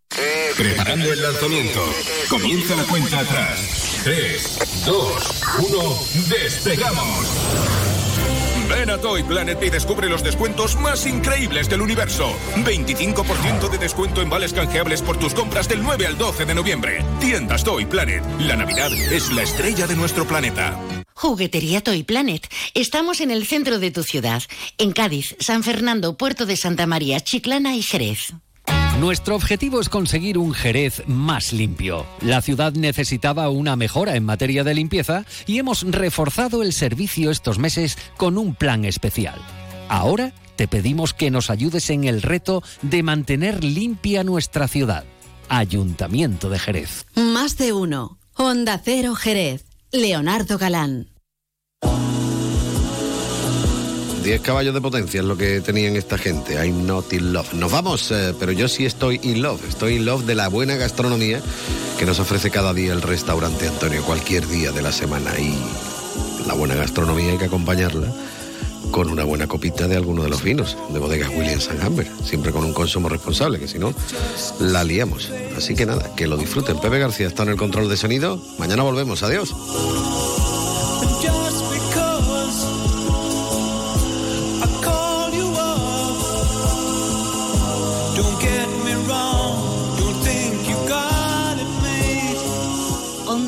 Preparando el lanzamiento. Comienza la cuenta atrás. 3, 2, 1, despegamos. Ven a Toy Planet y descubre los descuentos más increíbles del universo. 25% de descuento en vales canjeables por tus compras del 9 al 12 de noviembre. Tiendas Toy Planet. La Navidad es la estrella de nuestro planeta. Juguetería Toy Planet. Estamos en el centro de tu ciudad, en Cádiz, San Fernando, Puerto de Santa María, Chiclana y Jerez. Nuestro objetivo es conseguir un Jerez más limpio. La ciudad necesitaba una mejora en materia de limpieza y hemos reforzado el servicio estos meses con un plan especial. Ahora te pedimos que nos ayudes en el reto de mantener limpia nuestra ciudad. Ayuntamiento de Jerez. Más de uno. Honda Cero Jerez. Leonardo Galán. 10 caballos de potencia es lo que tenían esta gente. I'm not in love. Nos vamos, eh, pero yo sí estoy in love. Estoy in love de la buena gastronomía que nos ofrece cada día el restaurante Antonio, cualquier día de la semana. Y la buena gastronomía hay que acompañarla con una buena copita de alguno de los vinos de bodegas Williams Hammer, siempre con un consumo responsable, que si no, la liamos. Así que nada, que lo disfruten. Pepe García está en el control de sonido. Mañana volvemos. Adiós.